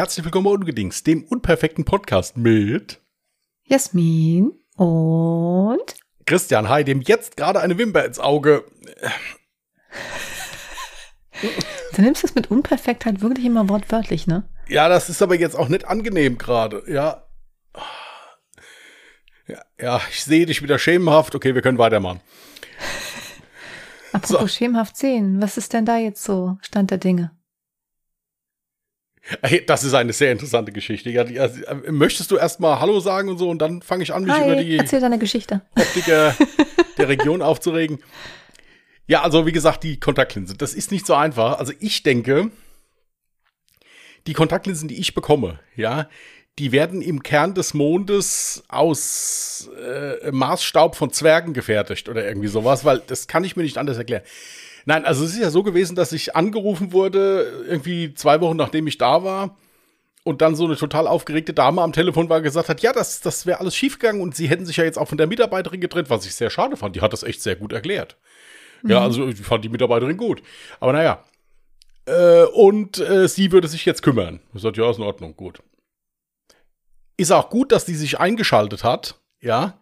Herzlich willkommen bei Ungedings, dem unperfekten Podcast mit Jasmin und Christian, hi, dem jetzt gerade eine Wimper ins Auge. Du nimmst es mit Unperfektheit wirklich immer wortwörtlich, ne? Ja, das ist aber jetzt auch nicht angenehm gerade, ja. ja. Ja, ich sehe dich wieder schemenhaft. Okay, wir können weitermachen. Apropos so. schemenhaft sehen, was ist denn da jetzt so Stand der Dinge? Hey, das ist eine sehr interessante Geschichte. Ja, die, also, möchtest du erstmal Hallo sagen und so und dann fange ich an, mich Hi, über die erzähl deine Geschichte. Optik der Region aufzuregen. Ja, also wie gesagt, die Kontaktlinse, das ist nicht so einfach. Also ich denke, die Kontaktlinsen, die ich bekomme, ja, die werden im Kern des Mondes aus äh, Maßstaub von Zwergen gefertigt oder irgendwie sowas, weil das kann ich mir nicht anders erklären. Nein, also es ist ja so gewesen, dass ich angerufen wurde, irgendwie zwei Wochen nachdem ich da war. Und dann so eine total aufgeregte Dame am Telefon war gesagt hat, ja, das, das wäre alles schiefgegangen und sie hätten sich ja jetzt auch von der Mitarbeiterin getrennt, was ich sehr schade fand. Die hat das echt sehr gut erklärt. Mhm. Ja, also ich fand die Mitarbeiterin gut. Aber naja. Äh, und äh, sie würde sich jetzt kümmern. Ich sagte, ja, ist in Ordnung, gut. Ist auch gut, dass die sich eingeschaltet hat, ja.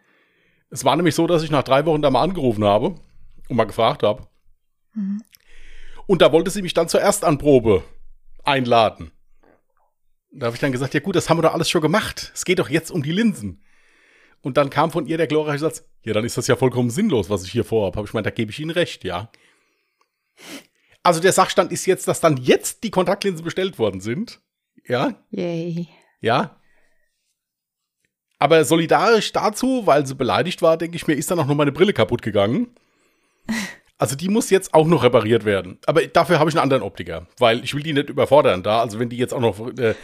Es war nämlich so, dass ich nach drei Wochen da mal angerufen habe und mal gefragt habe. Mhm. Und da wollte sie mich dann zur Erstanprobe einladen. Da habe ich dann gesagt, ja gut, das haben wir doch alles schon gemacht. Es geht doch jetzt um die Linsen. Und dann kam von ihr der glorreiche Satz, ja, dann ist das ja vollkommen sinnlos, was ich hier vorhabe. Habe ich gemeint, da gebe ich Ihnen recht, ja. Also der Sachstand ist jetzt, dass dann jetzt die Kontaktlinsen bestellt worden sind. Ja. Yay. Ja. Aber solidarisch dazu, weil sie beleidigt war, denke ich mir, ist dann auch noch meine Brille kaputt gegangen. Also die muss jetzt auch noch repariert werden. Aber dafür habe ich einen anderen Optiker, weil ich will die nicht überfordern da. Also wenn die jetzt auch noch äh,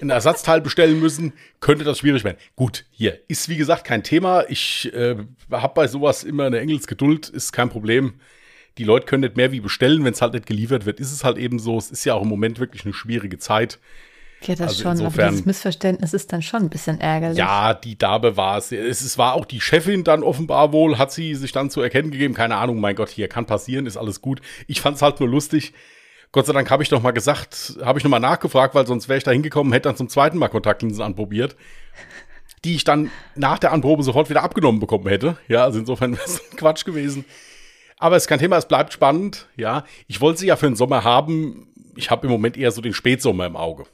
ein Ersatzteil bestellen müssen, könnte das schwierig werden. Gut, hier ist wie gesagt kein Thema. Ich äh, habe bei sowas immer eine Engelsgeduld, ist kein Problem. Die Leute können nicht mehr wie bestellen, wenn es halt nicht geliefert wird. Ist es halt eben so. Es ist ja auch im Moment wirklich eine schwierige Zeit. Ja, das also schon, insofern, aber dieses Missverständnis ist dann schon ein bisschen ärgerlich. Ja, die Dame war es. Es war auch die Chefin dann offenbar wohl, hat sie sich dann zu erkennen gegeben. Keine Ahnung, mein Gott, hier kann passieren, ist alles gut. Ich fand es halt nur lustig. Gott sei Dank habe ich noch mal gesagt, habe ich noch mal nachgefragt, weil sonst wäre ich da hingekommen, hätte dann zum zweiten Mal Kontaktlinsen anprobiert, die ich dann nach der Anprobe sofort wieder abgenommen bekommen hätte. Ja, also insofern wäre es Quatsch gewesen. Aber es ist kein Thema, es bleibt spannend. Ja, ich wollte sie ja für den Sommer haben. Ich habe im Moment eher so den Spätsommer im Auge.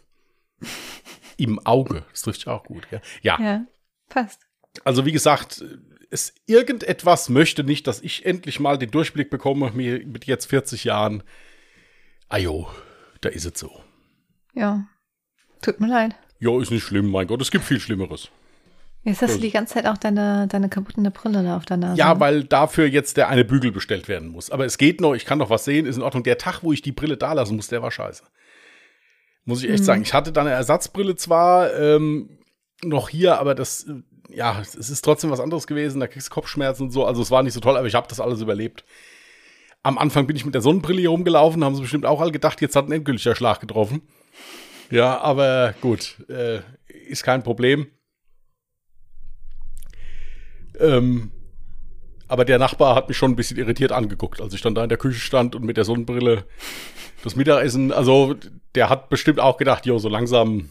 Im Auge. Das trifft auch gut, ja. Ja. Ja, passt. Also, wie gesagt, es irgendetwas möchte nicht, dass ich endlich mal den Durchblick bekomme, mir mit jetzt 40 Jahren. Ajo, da ist es so. Ja. Tut mir leid. Ja, ist nicht schlimm, mein Gott, es gibt viel Schlimmeres. Jetzt hast du die ganze Zeit auch deine, deine kaputte Brille da auf der Nase. Ja, weil dafür jetzt der eine Bügel bestellt werden muss. Aber es geht noch, ich kann noch was sehen, ist in Ordnung. Der Tag, wo ich die Brille da lassen muss, der war scheiße. Muss ich echt mhm. sagen. Ich hatte da eine Ersatzbrille zwar ähm, noch hier, aber das, ja, es ist trotzdem was anderes gewesen. Da kriegst du Kopfschmerzen und so. Also es war nicht so toll, aber ich habe das alles überlebt. Am Anfang bin ich mit der Sonnenbrille hier rumgelaufen, haben sie bestimmt auch alle gedacht, jetzt hat ein endgültiger Schlag getroffen. Ja, aber gut, äh, ist kein Problem. Ähm, aber der Nachbar hat mich schon ein bisschen irritiert angeguckt, als ich dann da in der Küche stand und mit der Sonnenbrille das Mittagessen, also der hat bestimmt auch gedacht, jo, so langsam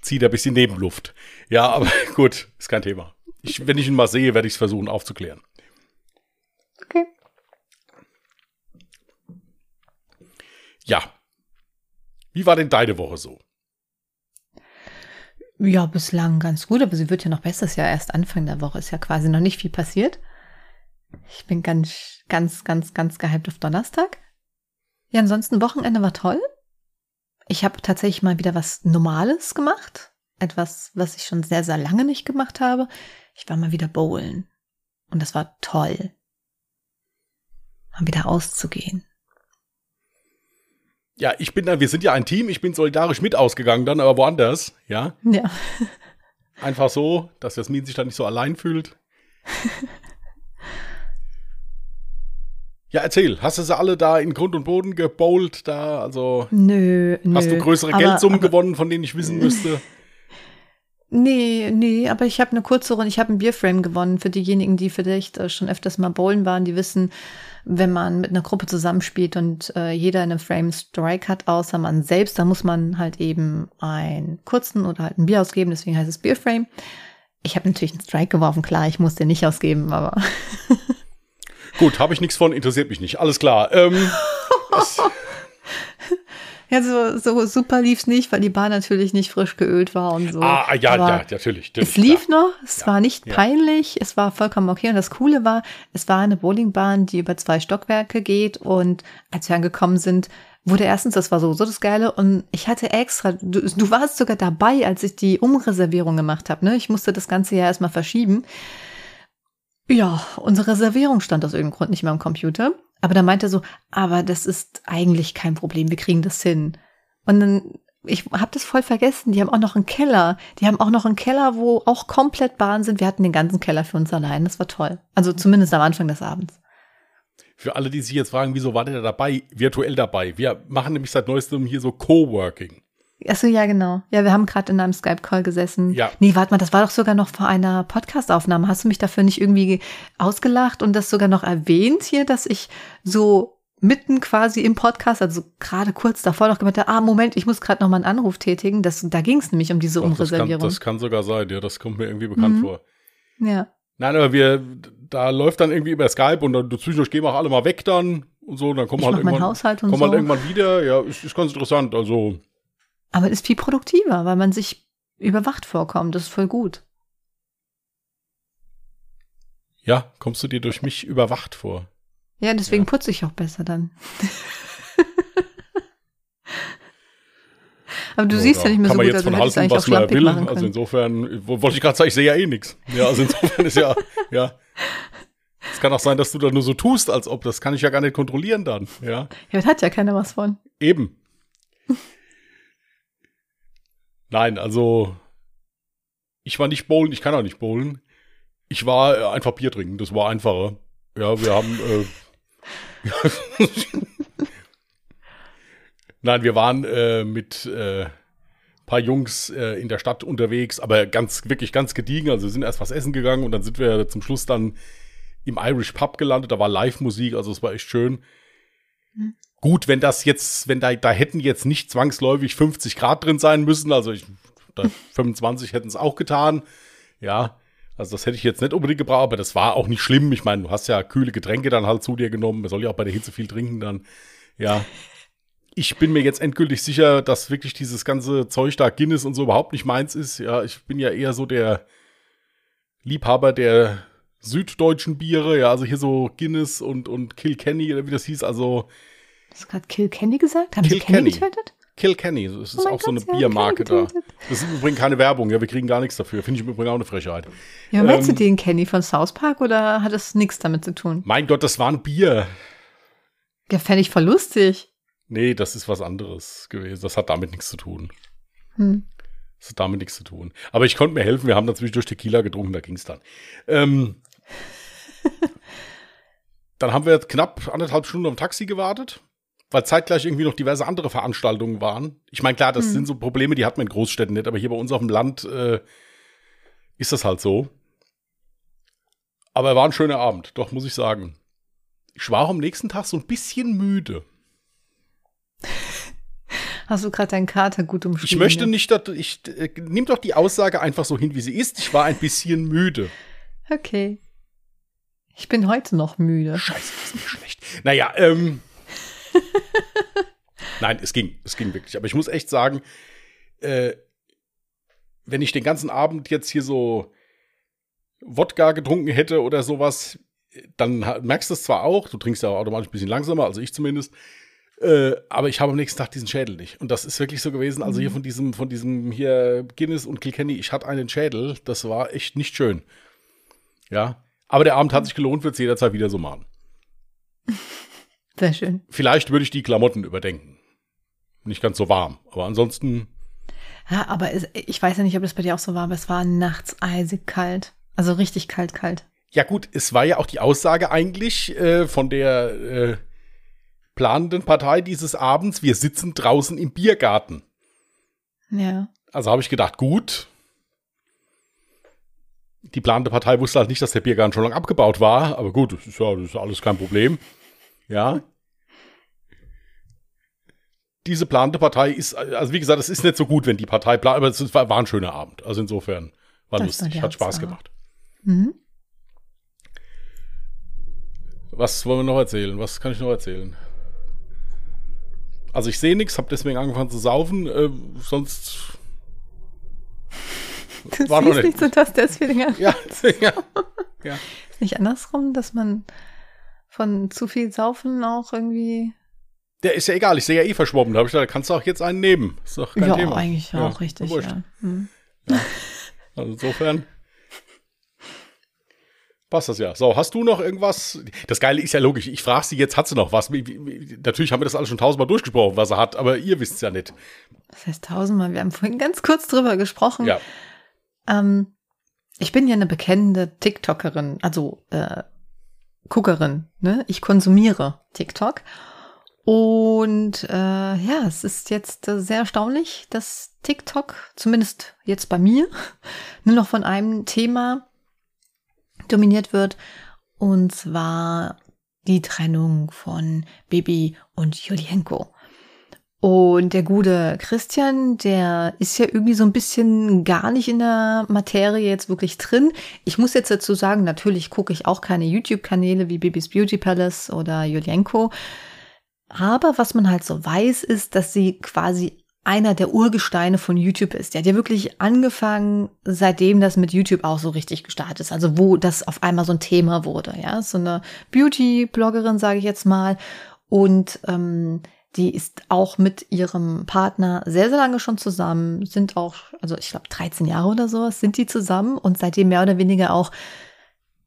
zieht er ein bisschen Nebenluft. Ja, aber gut, ist kein Thema. Ich, wenn ich ihn mal sehe, werde ich es versuchen aufzuklären. Okay. Ja. Wie war denn deine Woche so? Ja, bislang ganz gut, aber sie wird ja noch besser. Es ist ja erst Anfang der Woche, ist ja quasi noch nicht viel passiert. Ich bin ganz, ganz, ganz, ganz gehypt auf Donnerstag. Ja, ansonsten Wochenende war toll. Ich habe tatsächlich mal wieder was Normales gemacht. Etwas, was ich schon sehr, sehr lange nicht gemacht habe. Ich war mal wieder bowlen. Und das war toll. Mal wieder auszugehen. Ja, ich bin da, wir sind ja ein Team, ich bin solidarisch mit ausgegangen dann, aber woanders, ja. Ja. Einfach so, dass Jasmin sich dann nicht so allein fühlt. Ja, erzähl, hast du sie alle da in Grund und Boden gebowlt da? Also nö, hast nö, du größere aber, Geldsummen aber, gewonnen, von denen ich wissen müsste? Nee, nee, aber ich habe eine kurze Runde, ich habe ein Bierframe gewonnen. Für diejenigen, die vielleicht äh, schon öfters mal bowlen waren, die wissen, wenn man mit einer Gruppe zusammenspielt und äh, jeder eine Frame Strike hat, außer man selbst, dann muss man halt eben einen kurzen oder halt ein Bier ausgeben, deswegen heißt es Bierframe. Ich habe natürlich einen Strike geworfen, klar, ich muss den nicht ausgeben, aber. Gut, habe ich nichts von, interessiert mich nicht. Alles klar. Ähm, Ja, so, so super lief's nicht, weil die Bahn natürlich nicht frisch geölt war und so. ah, ja, Aber ja, natürlich. natürlich Es lief klar. noch, es Ja, war nicht ja. peinlich, es war vollkommen okay. Und das Coole war, es war eine Bowlingbahn, die über zwei Stockwerke geht. Und als wir angekommen sind, wurde erstens, das war sowieso das Geile, und ich hatte extra, du, du warst sogar dabei, als ich die Umreservierung gemacht habe. Ne? Ich musste das Ganze ja erstmal verschieben. Ja, unsere Reservierung stand aus irgendeinem Grund nicht mehr am Computer. Aber da meinte er so, aber das ist eigentlich kein Problem, wir kriegen das hin. Und dann, ich habe das voll vergessen, die haben auch noch einen Keller. Die haben auch noch einen Keller, wo auch komplett Bahnen sind. Wir hatten den ganzen Keller für uns allein, das war toll. Also zumindest am Anfang des Abends. Für alle, die sich jetzt fragen, wieso war der da dabei, virtuell dabei? Wir machen nämlich seit neuestem hier so Coworking. Achso, ja, genau. Ja, wir haben gerade in einem Skype-Call gesessen. Ja. Nee, warte mal, das war doch sogar noch vor einer Podcast-Aufnahme. Hast du mich dafür nicht irgendwie ausgelacht und das sogar noch erwähnt hier, dass ich so mitten quasi im Podcast, also gerade kurz davor noch gemeint habe, ah, Moment, ich muss gerade noch mal einen Anruf tätigen. Das, da ging es nämlich um diese Doch, das, kann, Umreservierung. das kann sogar sein, ja, das kommt mir irgendwie bekannt Mhm. vor. ja. Nein, aber wir, da läuft dann irgendwie über Skype und dann zwischendurch gehen wir auch alle mal weg dann und so, und dann kommen Ich halt irgendwann, kommen so. halt irgendwann wieder. Ja, ist, ist ganz interessant. Also, Aber ist viel produktiver, weil man sich überwacht vorkommt. Das ist voll gut. ja, kommst du dir durch mich überwacht vor. Ja, deswegen Ja. putze ich auch besser dann. Aber du So, siehst ja nicht mehr kann so man gut, jetzt also von halten, was man will. machen Also insofern, wo- wollte ich gerade sagen, ich sehe ja eh nichts. Ja, also insofern ist ja, ja. Es kann auch sein, dass du da nur so tust, als ob, das kann ich ja gar nicht kontrollieren dann. Ja, Ja, da hat ja keiner was von. eben. Nein, also, ich war nicht bowlen, ich kann auch nicht bowlen. Ich war äh, einfach Bier trinken, das war einfacher. Ja, wir haben, äh, Nein, wir waren äh, mit äh, paar Jungs äh, in der Stadt unterwegs, aber ganz, wirklich ganz gediegen. Also wir sind erst was essen gegangen und dann sind wir zum Schluss dann im Irish Pub gelandet. Da war Live-Musik, also es war echt schön. Hm. Gut, wenn das jetzt, wenn da, da hätten jetzt nicht zwangsläufig 50 Grad drin sein müssen, also ich, da 25 hätten es auch getan. Ja, also das hätte ich jetzt nicht unbedingt gebraucht, aber das war auch nicht schlimm. Ich meine, du hast ja kühle Getränke dann halt zu dir genommen. Man soll ja auch bei der Hitze viel trinken dann. Ja. Ich bin mir jetzt endgültig sicher, dass wirklich dieses ganze Zeug da Guinness und so überhaupt nicht meins ist. Ja, ich bin ja eher so der Liebhaber der süddeutschen Biere. Ja, also hier so Guinness und, und Kilkenny oder wie das hieß. Also Hast du gerade Kilkenny gesagt? Haben sie Kilkenny. Kenny getötet? Kilkenny, das ist Oh auch so eine Gott, sie haben Biermarke Kenny da. Das ist im Übrigen keine Werbung. Ja, wir kriegen gar nichts dafür. Finde ich im Übrigen auch eine Frechheit. Ja, meinst Ähm, du den Kenny von South Park oder hat das nichts damit zu tun? Mein Gott, das war ein Bier. Ja, fände ich voll lustig. Nee, das ist was anderes gewesen. Das hat damit nichts zu tun. Hm. Das hat damit nichts zu tun. Aber ich konnte mir helfen. Wir haben dann zwischendurch Tequila getrunken, da ging es dann. Ähm, dann haben wir knapp anderthalb Stunden am Taxi gewartet, weil zeitgleich irgendwie noch diverse andere Veranstaltungen waren. Ich meine, klar, das Hm. sind so Probleme, die hat man in Großstädten nicht, aber hier bei uns auf dem Land äh, ist das halt so. Aber war ein schöner Abend, doch, muss ich sagen. Ich war auch am nächsten Tag so ein bisschen müde. Hast du gerade deinen Kater gut umschrieben? Ich möchte nicht, dass ich äh, nimm doch die Aussage einfach so hin, wie sie ist. Ich war ein bisschen müde. Okay. Ich bin heute noch müde. Scheiße, ist mir schlecht. Naja, ähm. Nein, es ging, es ging wirklich. Aber ich muss echt sagen, äh, wenn ich den ganzen Abend jetzt hier so Wodka getrunken hätte oder sowas, dann merkst du es zwar auch, du trinkst ja automatisch ein bisschen langsamer, also ich zumindest, äh, aber ich habe am nächsten Tag diesen Schädel nicht. Und das ist wirklich so gewesen, also hier von diesem, von diesem hier Guinness und Kilkenny, ich hatte einen Schädel, das war echt nicht schön. Ja, aber der Abend hat sich gelohnt, wird es jederzeit wieder so machen. Sehr schön. Vielleicht würde ich die Klamotten überdenken. Nicht ganz so warm, aber ansonsten, Ja, aber es, ich weiß ja nicht, ob das bei dir auch so war, aber es war nachts eisig kalt. Also richtig kalt, kalt. ja gut, es war ja auch die Aussage eigentlich äh, von der äh, planenden Partei dieses Abends, wir sitzen draußen im Biergarten. Ja. Also habe ich gedacht, gut, die plante Partei wusste halt nicht, dass der Biergarten schon lange abgebaut war. Aber gut, das ist ja das ist alles kein Problem. Ja. Diese plante Partei ist, also wie gesagt, es ist nicht so gut, wenn die Partei plant, aber es war, war ein schöner Abend. Also insofern war Das lustig, war hat Spaß Hauptsache. gemacht. Mhm. Was wollen wir noch erzählen? Was kann ich noch erzählen? Also ich sehe nichts, habe deswegen angefangen zu saufen. Äh, sonst Du War noch nicht. nicht so, dass der Feeling hat. ja, ja, ja. Ist nicht andersrum, dass man von zu viel Saufen auch irgendwie. Der ist ja egal, ich sehe ja eh verschwommen. Da habe ich gedacht, da kannst du auch jetzt einen nehmen. Ist doch kein ja, Thema. eigentlich Ja, auch richtig. Ja. Hm. Also insofern passt das ja. So, hast du noch irgendwas? Das Geile ist ja logisch. Ich frage sie jetzt, hat sie noch was? Natürlich haben wir das alles schon tausendmal durchgesprochen, was sie hat, aber ihr wisst es ja nicht. Das heißt tausendmal. Wir haben vorhin ganz kurz drüber gesprochen. Ja, Ähm, ich bin ja eine bekennende TikTokerin, also äh, Guckerin. Ne? Ich konsumiere TikTok. Und äh, ja, es ist jetzt äh, sehr erstaunlich, dass TikTok, zumindest jetzt bei mir, nur noch von einem Thema dominiert wird. Und zwar die Trennung von Bibi und Julienko. Und der gute Christian, der ist ja irgendwie so ein bisschen gar nicht in der Materie jetzt wirklich drin. Ich muss jetzt dazu sagen, natürlich gucke ich auch keine YouTube-Kanäle wie Bibis Beauty Palace oder Julienko. Aber was man halt so weiß, ist, dass sie quasi einer der Urgesteine von YouTube ist. Der hat ja wirklich angefangen, seitdem das mit YouTube auch so richtig gestartet ist. Also wo das auf einmal so ein Thema wurde. Ja, so eine Beauty-Bloggerin, sage ich jetzt mal. Und ähm, die ist auch mit ihrem Partner sehr, sehr lange schon zusammen, sind auch, also ich glaube 13 Jahre oder sowas sind die zusammen und seitdem mehr oder weniger auch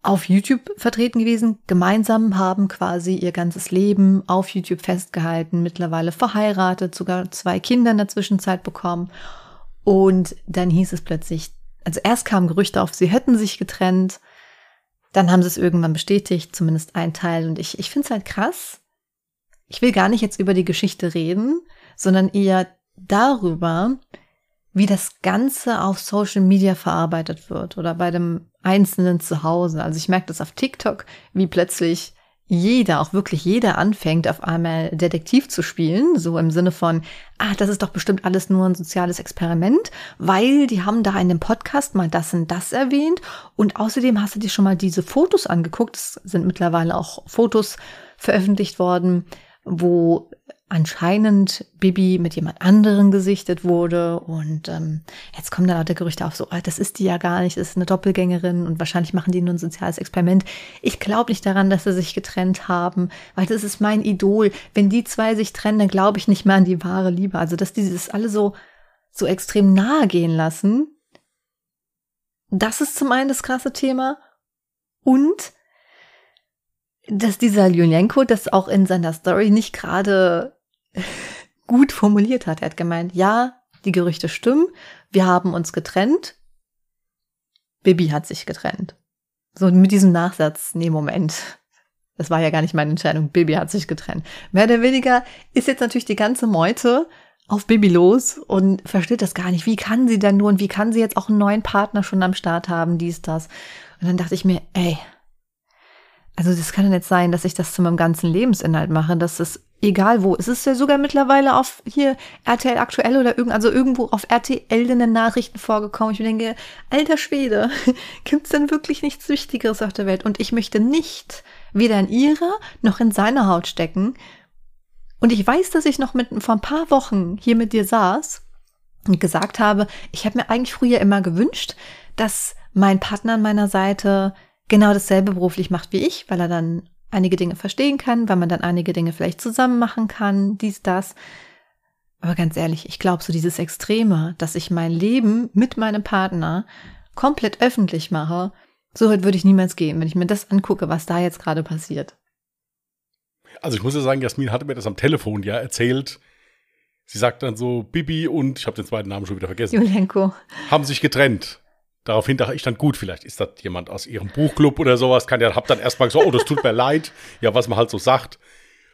auf YouTube vertreten gewesen, gemeinsam haben quasi ihr ganzes Leben auf YouTube festgehalten, mittlerweile verheiratet, sogar zwei Kinder in der Zwischenzeit bekommen. Und dann hieß es plötzlich, also erst kamen Gerüchte auf, sie hätten sich getrennt, dann haben sie es irgendwann bestätigt, zumindest ein Teil. Und ich, ich finde es halt krass. Ich will gar nicht jetzt über die Geschichte reden, sondern eher darüber, wie das Ganze auf Social Media verarbeitet wird oder bei dem Einzelnen zu Hause. Also ich merke das auf TikTok, wie plötzlich jeder, auch wirklich jeder anfängt, auf einmal Detektiv zu spielen, so im Sinne von, ah, das ist doch bestimmt alles nur ein soziales Experiment, weil die haben da in dem Podcast mal das und das erwähnt. Und außerdem hast du dir schon mal diese Fotos angeguckt, es sind mittlerweile auch Fotos veröffentlicht worden, wo anscheinend Bibi mit jemand anderen gesichtet wurde und ähm, jetzt kommen da lauter Gerüchte auf, so, ah, das ist die ja gar nicht, das ist eine Doppelgängerin und wahrscheinlich machen die nur ein soziales Experiment. Ich glaube nicht daran, dass sie sich getrennt haben, weil das ist mein Idol. Wenn die zwei sich trennen, dann glaube ich nicht mehr an die wahre Liebe. Also, dass die das alle so, so extrem nahe gehen lassen, das ist zum einen das krasse Thema und dass dieser Julienko das auch in seiner Story nicht gerade gut formuliert hat. Er hat gemeint, ja, die Gerüchte stimmen, wir haben uns getrennt, Bibi hat sich getrennt. So mit diesem Nachsatz, nee, Moment. Das war ja gar nicht meine Entscheidung. Bibi hat sich getrennt. Mehr oder weniger ist jetzt natürlich die ganze Meute auf Bibi los und versteht das gar nicht. Wie kann sie denn nur und wie kann sie jetzt auch einen neuen Partner schon am Start haben, dies, das. Und dann dachte ich mir, ey, also das kann ja nicht sein, dass ich das zu meinem ganzen Lebensinhalt mache, dass es egal wo, es ist ja sogar mittlerweile auf hier RTL aktuell oder irgend, also irgendwo auf RTL in den Nachrichten vorgekommen. Ich denke, alter Schwede, gibt's denn wirklich nichts Wichtigeres auf der Welt? Und ich möchte nicht weder in ihrer noch in seiner Haut stecken. Und ich weiß, dass ich noch mit vor ein paar Wochen hier mit dir saß und gesagt habe, ich habe mir eigentlich früher immer gewünscht, dass mein Partner an meiner Seite genau dasselbe beruflich macht wie ich, weil er dann einige Dinge verstehen kann, weil man dann einige Dinge vielleicht zusammen machen kann, dies, das. Aber ganz ehrlich, ich glaube, so dieses Extreme, dass ich mein Leben mit meinem Partner komplett öffentlich mache, so weit würde ich niemals gehen, wenn ich mir das angucke, was da jetzt gerade passiert. Also ich muss ja sagen, Jasmin hatte mir das am Telefon ja erzählt. Sie sagt dann so, Bibi und, ich habe den zweiten Namen schon wieder vergessen, Julienko. haben sich getrennt. Daraufhin dachte ich dann, gut, vielleicht ist das jemand aus ihrem Buchclub oder sowas. Kann ja, hab dann erstmal gesagt, oh, das tut mir leid. Ja, was man halt so sagt.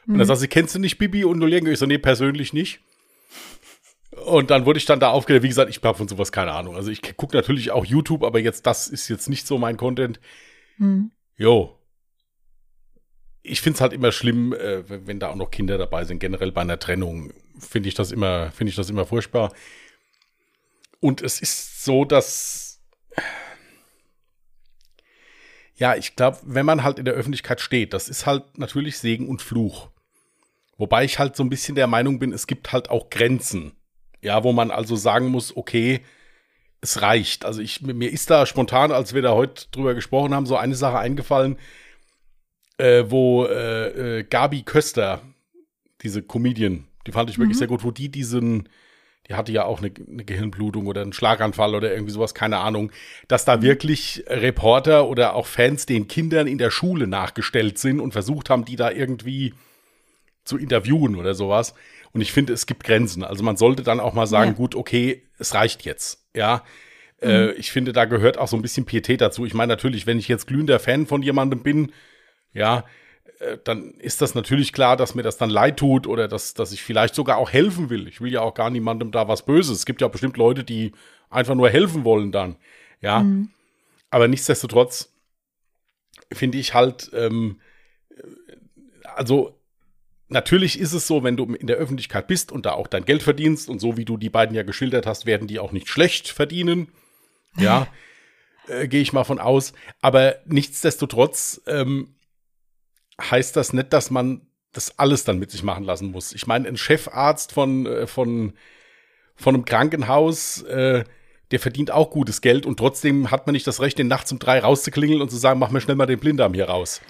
Und dann sagt sie, kennst du nicht Bibi und Nolienko? Ich so, nee, persönlich nicht. Und dann wurde ich dann da aufgeklärt, wie gesagt, ich habe von sowas keine Ahnung. Also ich gucke natürlich auch YouTube, aber jetzt, das ist jetzt nicht so mein Content. Hm. Jo. Ich finde es halt immer schlimm, äh, wenn wenn da auch noch Kinder dabei sind. Generell bei einer Trennung finde ich das immer, finde ich das immer furchtbar. Und es ist so, dass ja, ich glaube, wenn man halt in der Öffentlichkeit steht, das ist halt natürlich Segen und Fluch. Wobei ich halt so ein bisschen der Meinung bin, es gibt halt auch Grenzen. Ja, wo man also sagen muss, okay, es reicht. Also ich, mir ist da spontan, als wir da heute drüber gesprochen haben, so eine Sache eingefallen, äh, wo äh, äh, Gabi Köster, diese Comedian, die fand ich wirklich Mhm. sehr gut, wo die diesen, die hatte ja auch eine, eine Gehirnblutung oder einen Schlaganfall oder irgendwie sowas, keine Ahnung, dass da wirklich Reporter oder auch Fans den Kindern in der Schule nachgestellt sind und versucht haben, die da irgendwie zu interviewen oder sowas. Und ich finde, es gibt Grenzen. Also man sollte dann auch mal sagen, Ja. gut, okay, es reicht jetzt. Ja. Äh, ich finde, da gehört auch so ein bisschen Pietät dazu. Ich meine, natürlich, wenn ich jetzt glühender Fan von jemandem bin, ja, äh, dann ist das natürlich klar, dass mir das dann leid tut oder dass, dass ich vielleicht sogar auch helfen will. Ich will ja auch gar niemandem da was Böses. Es gibt ja bestimmt Leute, die einfach nur helfen wollen dann. Ja. Aber nichtsdestotrotz finde ich halt, ähm, also natürlich ist es so, wenn du in der Öffentlichkeit bist und da auch dein Geld verdienst und so wie du die beiden ja geschildert hast, werden die auch nicht schlecht verdienen. Ja, äh, gehe ich mal von aus. Aber nichtsdestotrotz ähm, heißt das nicht, dass man das alles dann mit sich machen lassen muss. Ich meine, ein Chefarzt von, äh, von, von einem Krankenhaus, äh, der verdient auch gutes Geld und trotzdem hat man nicht das Recht, den nachts um drei rauszuklingeln und zu sagen, mach mir schnell mal den Blinddarm hier raus.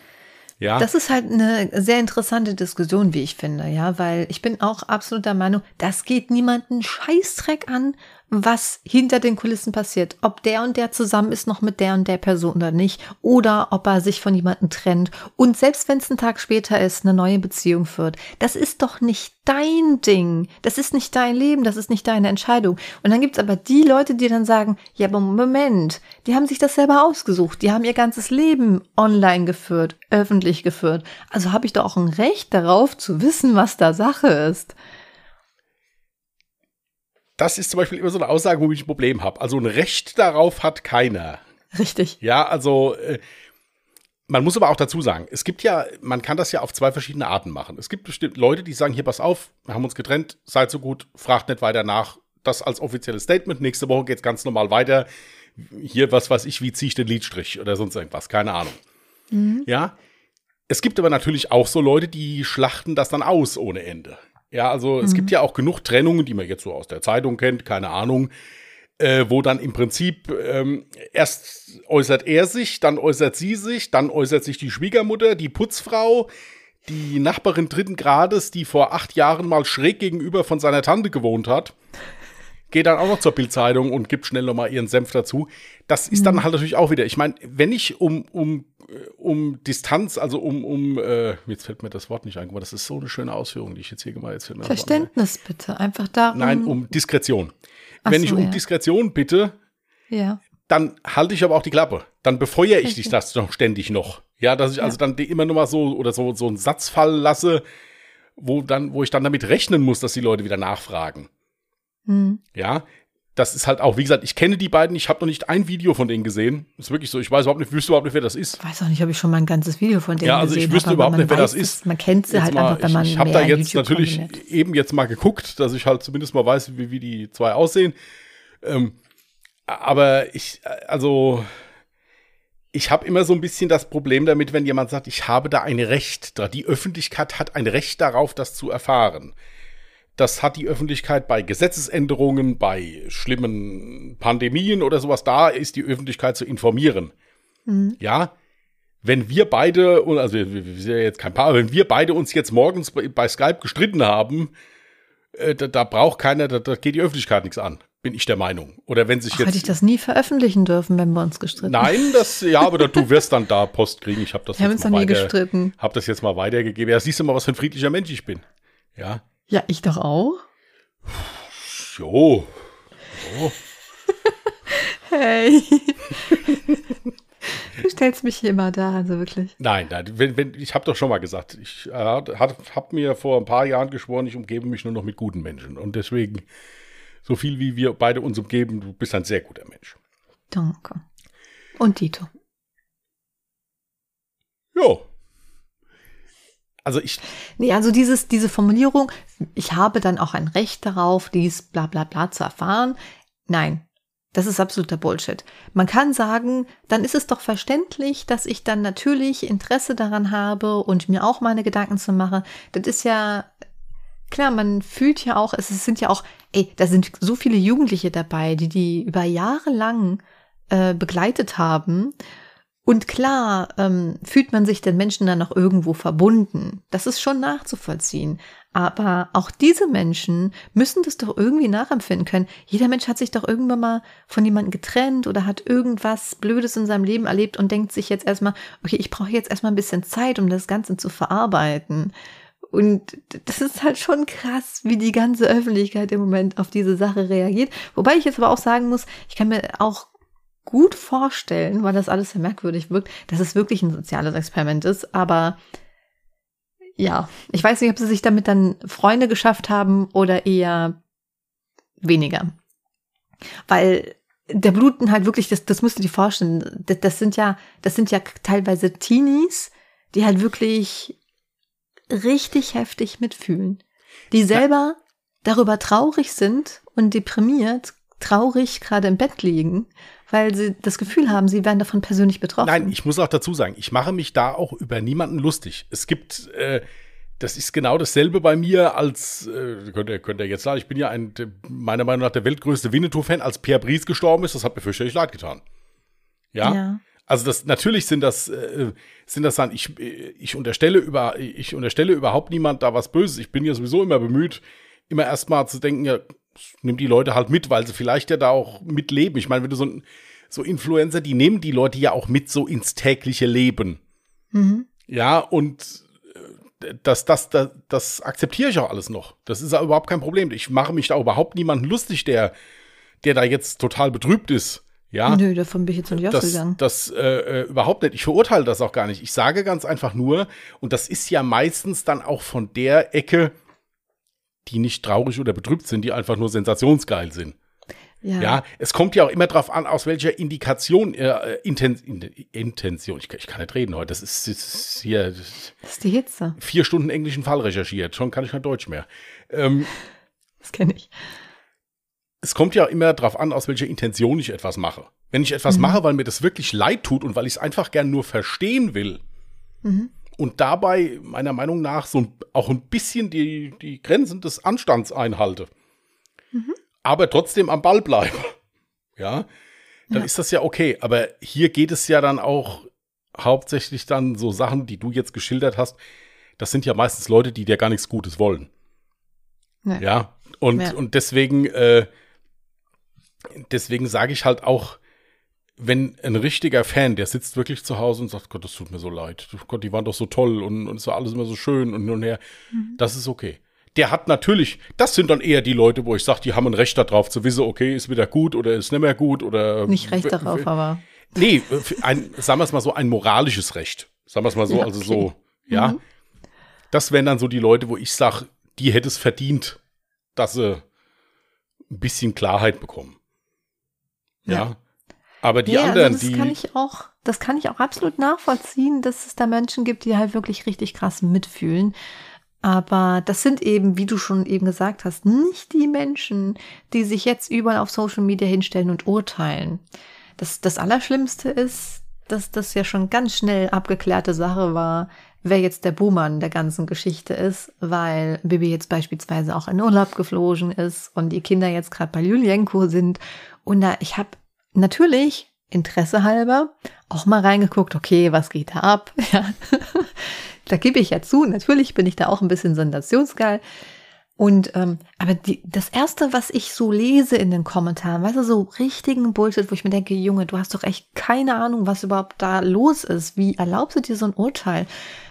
Ja. Das ist halt eine sehr interessante Diskussion, wie ich finde, ja, weil ich bin auch absolut der Meinung, das geht niemanden Scheißdreck an, was hinter den Kulissen passiert. Ob der und der zusammen ist noch mit der und der Person oder nicht, oder ob er sich von jemandem trennt. Und selbst wenn es einen Tag später ist, eine neue Beziehung führt, das ist doch nicht dein Ding. Das ist nicht dein Leben, das ist nicht deine Entscheidung. Und dann gibt's aber die Leute, die dann sagen, ja, aber Moment, die haben sich das selber ausgesucht. Die haben ihr ganzes Leben online geführt, öffentlich geführt. Also habe ich doch auch ein Recht darauf zu wissen, was da Sache ist. Das ist zum Beispiel immer so eine Aussage, wo ich ein Problem habe. Also ein Recht darauf hat keiner. Richtig. Ja, also äh, man muss aber auch dazu sagen, es gibt ja, man kann das ja auf zwei verschiedene Arten machen. Es gibt bestimmt Leute, die sagen, hier, pass auf, wir haben uns getrennt, seid so gut, fragt nicht weiter nach. Das als offizielles Statement. Nächste Woche geht's ganz normal weiter. Hier, was weiß ich, wie ziehe ich den Liedstrich oder sonst irgendwas, keine Ahnung. Ja. Es gibt aber natürlich auch so Leute, die schlachten das dann aus ohne Ende. Ja, also es gibt ja auch genug Trennungen, die man jetzt so aus der Zeitung kennt, keine Ahnung, äh, wo dann im Prinzip ähm, erst äußert er sich, dann äußert sie sich, dann äußert sich die Schwiegermutter, die Putzfrau, die Nachbarin dritten Grades, die vor acht Jahren mal schräg gegenüber von seiner Tante gewohnt hat, geht dann auch noch zur Bildzeitung und gibt schnell nochmal ihren Senf dazu. Das ist dann halt natürlich auch wieder, ich meine, wenn ich um, um, äh, um Distanz, also um, um, äh, jetzt fällt mir das Wort nicht ein, aber das ist so eine schöne Ausführung, die ich jetzt hier gemacht ein. Verständnis bitte. Einfach darum. Nein, um Diskretion. Ach Wenn so, ich um ja. Diskretion bitte, Ja. dann halte ich aber auch die Klappe. Dann befeuere ich dich das doch ständig noch. Ja, dass ich Ja. also dann immer noch mal so oder so, so einen Satz fallen lasse, wo dann, wo ich dann damit rechnen muss, dass die Leute wieder nachfragen. Hm. Ja, das ist halt auch, wie gesagt, ich kenne die beiden, ich habe noch nicht ein Video von denen gesehen. Ist wirklich so, ich weiß überhaupt nicht, wüsste überhaupt nicht, wer das ist. Ich weiß auch nicht, ob ich schon mal ein ganzes Video von denen Ja, also ich gesehen wüsste habe, überhaupt man nicht, wer das ist. Man kennt sie Jetzt halt mal, einfach, wenn man ich ich habe da jetzt natürlich konsumiert. eben jetzt mal geguckt, dass ich halt zumindest mal weiß, wie, wie die zwei aussehen. Ähm, aber ich, also, ich habe immer so ein bisschen das Problem damit, wenn jemand sagt, ich habe da ein Recht, die Öffentlichkeit hat ein Recht darauf, das zu erfahren. Das hat die Öffentlichkeit bei Gesetzesänderungen, bei schlimmen Pandemien oder sowas. Da ist die Öffentlichkeit zu informieren. Mhm. Ja, wenn wir beide, also wir, sind ja jetzt kein Paar, wenn wir beide uns jetzt morgens bei, Skype gestritten haben, äh, da, da braucht keiner, da, da geht die Öffentlichkeit nichts an, bin ich der Meinung. Oder wenn sich Ach, hätte ich jetzt. das nie veröffentlichen dürfen, wenn wir uns gestritten haben. Nein, das, ja, aber du wirst dann da Post kriegen. Ich habe das Wir haben jetzt uns mal nie weiter, gestritten. hab das jetzt mal weitergegeben. Ja, siehst du mal, was für ein friedlicher Mensch ich bin. Ja. Ja, ich doch auch. Jo. jo. Hey. du stellst mich hier immer da, also wirklich. Nein, nein, wenn, wenn, ich habe doch schon mal gesagt, ich äh, habe mir vor ein paar Jahren geschworen, ich umgebe mich nur noch mit guten Menschen. Und deswegen so viel wie wir beide uns umgeben. Du bist ein sehr guter Mensch. Danke. Und Dito. Ja. Also ich. Nee, also dieses, diese Formulierung, ich habe dann auch ein Recht darauf, dies bla bla bla zu erfahren. Nein, das ist absoluter Bullshit. Man kann sagen, dann ist es doch verständlich, dass ich dann natürlich Interesse daran habe und mir auch meine Gedanken zu machen. Das ist ja klar, man fühlt ja auch, es sind ja auch, ey, da sind so viele Jugendliche dabei, die die über Jahre lang äh, begleitet haben. Und klar ähm, fühlt man sich den Menschen dann noch irgendwo verbunden. Das ist schon nachzuvollziehen. Aber auch diese Menschen müssen das doch irgendwie nachempfinden können. Jeder Mensch hat sich doch irgendwann mal von jemandem getrennt oder hat irgendwas Blödes in seinem Leben erlebt und denkt sich jetzt erstmal, okay, ich brauche jetzt erstmal ein bisschen Zeit, um das Ganze zu verarbeiten. Und das ist halt schon krass, wie die ganze Öffentlichkeit im Moment auf diese Sache reagiert. Wobei ich jetzt aber auch sagen muss, ich kann mir auch gut vorstellen, weil das alles sehr merkwürdig wirkt, dass es wirklich ein soziales Experiment ist. Aber ja, ich weiß nicht, ob sie sich damit dann Freunde geschafft haben oder eher weniger. Weil der Bluten halt wirklich, das, das musst du dir vorstellen, das, das sind ja, das sind ja teilweise Teenies, die halt wirklich richtig heftig mitfühlen. Die selber darüber traurig sind und deprimiert, traurig gerade im Bett liegen, weil sie das Gefühl haben, sie werden davon persönlich betroffen. Nein, ich muss auch dazu sagen, ich mache mich da auch über niemanden lustig. Es gibt, äh, das ist genau dasselbe bei mir als, äh, könnt, ihr, könnt ihr jetzt sagen, ich bin ja ein, meiner Meinung nach der weltgrößte Winnetou-Fan, als Pierre Brice gestorben ist, das hat mir fürchterlich leid getan. Ja. ja. Also das natürlich sind das äh, sind das dann ich ich unterstelle über ich unterstelle überhaupt niemand da was Böses. Ich bin ja sowieso immer bemüht, immer erstmal zu denken, ja, nimm die Leute halt mit, weil sie vielleicht ja da auch mitleben. Ich meine, wenn du so so Influencer, die nehmen die Leute ja auch mit so ins tägliche Leben. Mhm. Ja, und äh, das, das, das, das akzeptiere ich auch alles noch. Das ist ja überhaupt kein Problem. Ich mache mich da überhaupt niemanden lustig, der, der da jetzt total betrübt ist. Ja, Nö, davon bin ich jetzt noch nicht das, ausgegangen. Das äh, äh, überhaupt nicht. Ich verurteile das auch gar nicht. Ich sage ganz einfach nur, und das ist ja meistens dann auch von der Ecke, die nicht traurig oder betrübt sind, die einfach nur sensationsgeil sind. Ja. ja, es kommt ja auch immer darauf an, aus welcher Indikation, äh, Inten Intention, ich, ich, kann nicht reden heute, das ist, ist hier. Das ist die Hitze. Vier Stunden englischen Fall recherchiert, schon kann ich kein Deutsch mehr. Ähm, das kenne ich es kommt ja immer darauf an, aus welcher Intention ich etwas mache. Wenn ich etwas mhm. mache, weil mir das wirklich leid tut und weil ich es einfach gern nur verstehen will mhm. Und dabei meiner Meinung nach so auch ein bisschen die, die Grenzen des Anstands einhalte, mhm. aber trotzdem am Ball bleibe, ja, dann ja. ist das ja okay. Aber hier geht es ja dann auch hauptsächlich dann so Sachen, die du jetzt geschildert hast. Das sind ja meistens Leute, die dir gar nichts Gutes wollen. Nee. Ja, und, ja. und deswegen äh, deswegen sage ich halt auch, wenn ein richtiger Fan, der sitzt wirklich zu Hause und sagt, Gott, das tut mir so leid. Gott, die waren doch so toll und, und es war alles immer so schön und nun her. Mhm. Das ist okay. Der hat natürlich, das sind dann eher die Leute, wo ich sage, die haben ein Recht darauf zu wissen, okay, ist wieder gut oder ist nicht mehr gut oder. Nicht Recht darauf, aber. Nee, ein, sagen wir es mal so, ein moralisches Recht. Sagen wir es mal so, ja, also okay. also so, ja. Mhm. Das wären dann so die Leute, wo ich sage, die hätte es verdient, dass sie ein bisschen Klarheit bekommen. Ja. ja. Aber die ja, anderen, also das die. Kann ich auch, das kann ich auch absolut nachvollziehen, dass es da Menschen gibt, die halt wirklich richtig krass mitfühlen. Aber das sind eben, wie du schon eben gesagt hast, nicht die Menschen, die sich jetzt überall auf Social Media hinstellen und urteilen. Das, das Allerschlimmste ist, dass das ja schon ganz schnell abgeklärte Sache war, wer jetzt der Buhmann der ganzen Geschichte ist, weil Bibi jetzt beispielsweise auch in Urlaub geflogen ist und die Kinder jetzt gerade bei Julienko sind. Und da, ich habe natürlich Interesse halber auch mal reingeguckt, okay, was geht da ab? Ja. da gebe ich ja zu, natürlich bin ich da auch ein bisschen sensationsgeil. Und ähm, aber die, das erste, was ich so lese in den Kommentaren, weißt du, so richtigen Bullshit, wo ich mir denke, Junge, du hast doch echt keine Ahnung, was überhaupt da los ist. Wie erlaubst du dir so ein Urteil?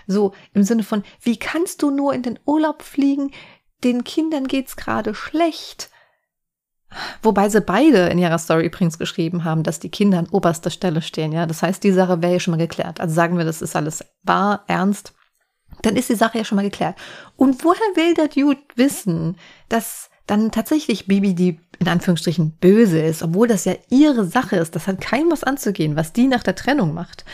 So im Sinne von, wie kannst du nur in den Urlaub fliegen? Den Kindern geht's gerade schlecht. Wobei sie beide in ihrer Story übrigens geschrieben haben, dass die Kinder an oberster Stelle stehen, ja. Das heißt, die Sache wäre ja schon mal geklärt. Also sagen wir, das ist alles wahr, ernst dann ist die Sache ja schon mal geklärt. Und woher will der Dude wissen, dass dann tatsächlich Bibi die in Anführungsstrichen böse ist, obwohl das ja ihre Sache ist, das hat keinem was anzugehen, was die nach der Trennung macht.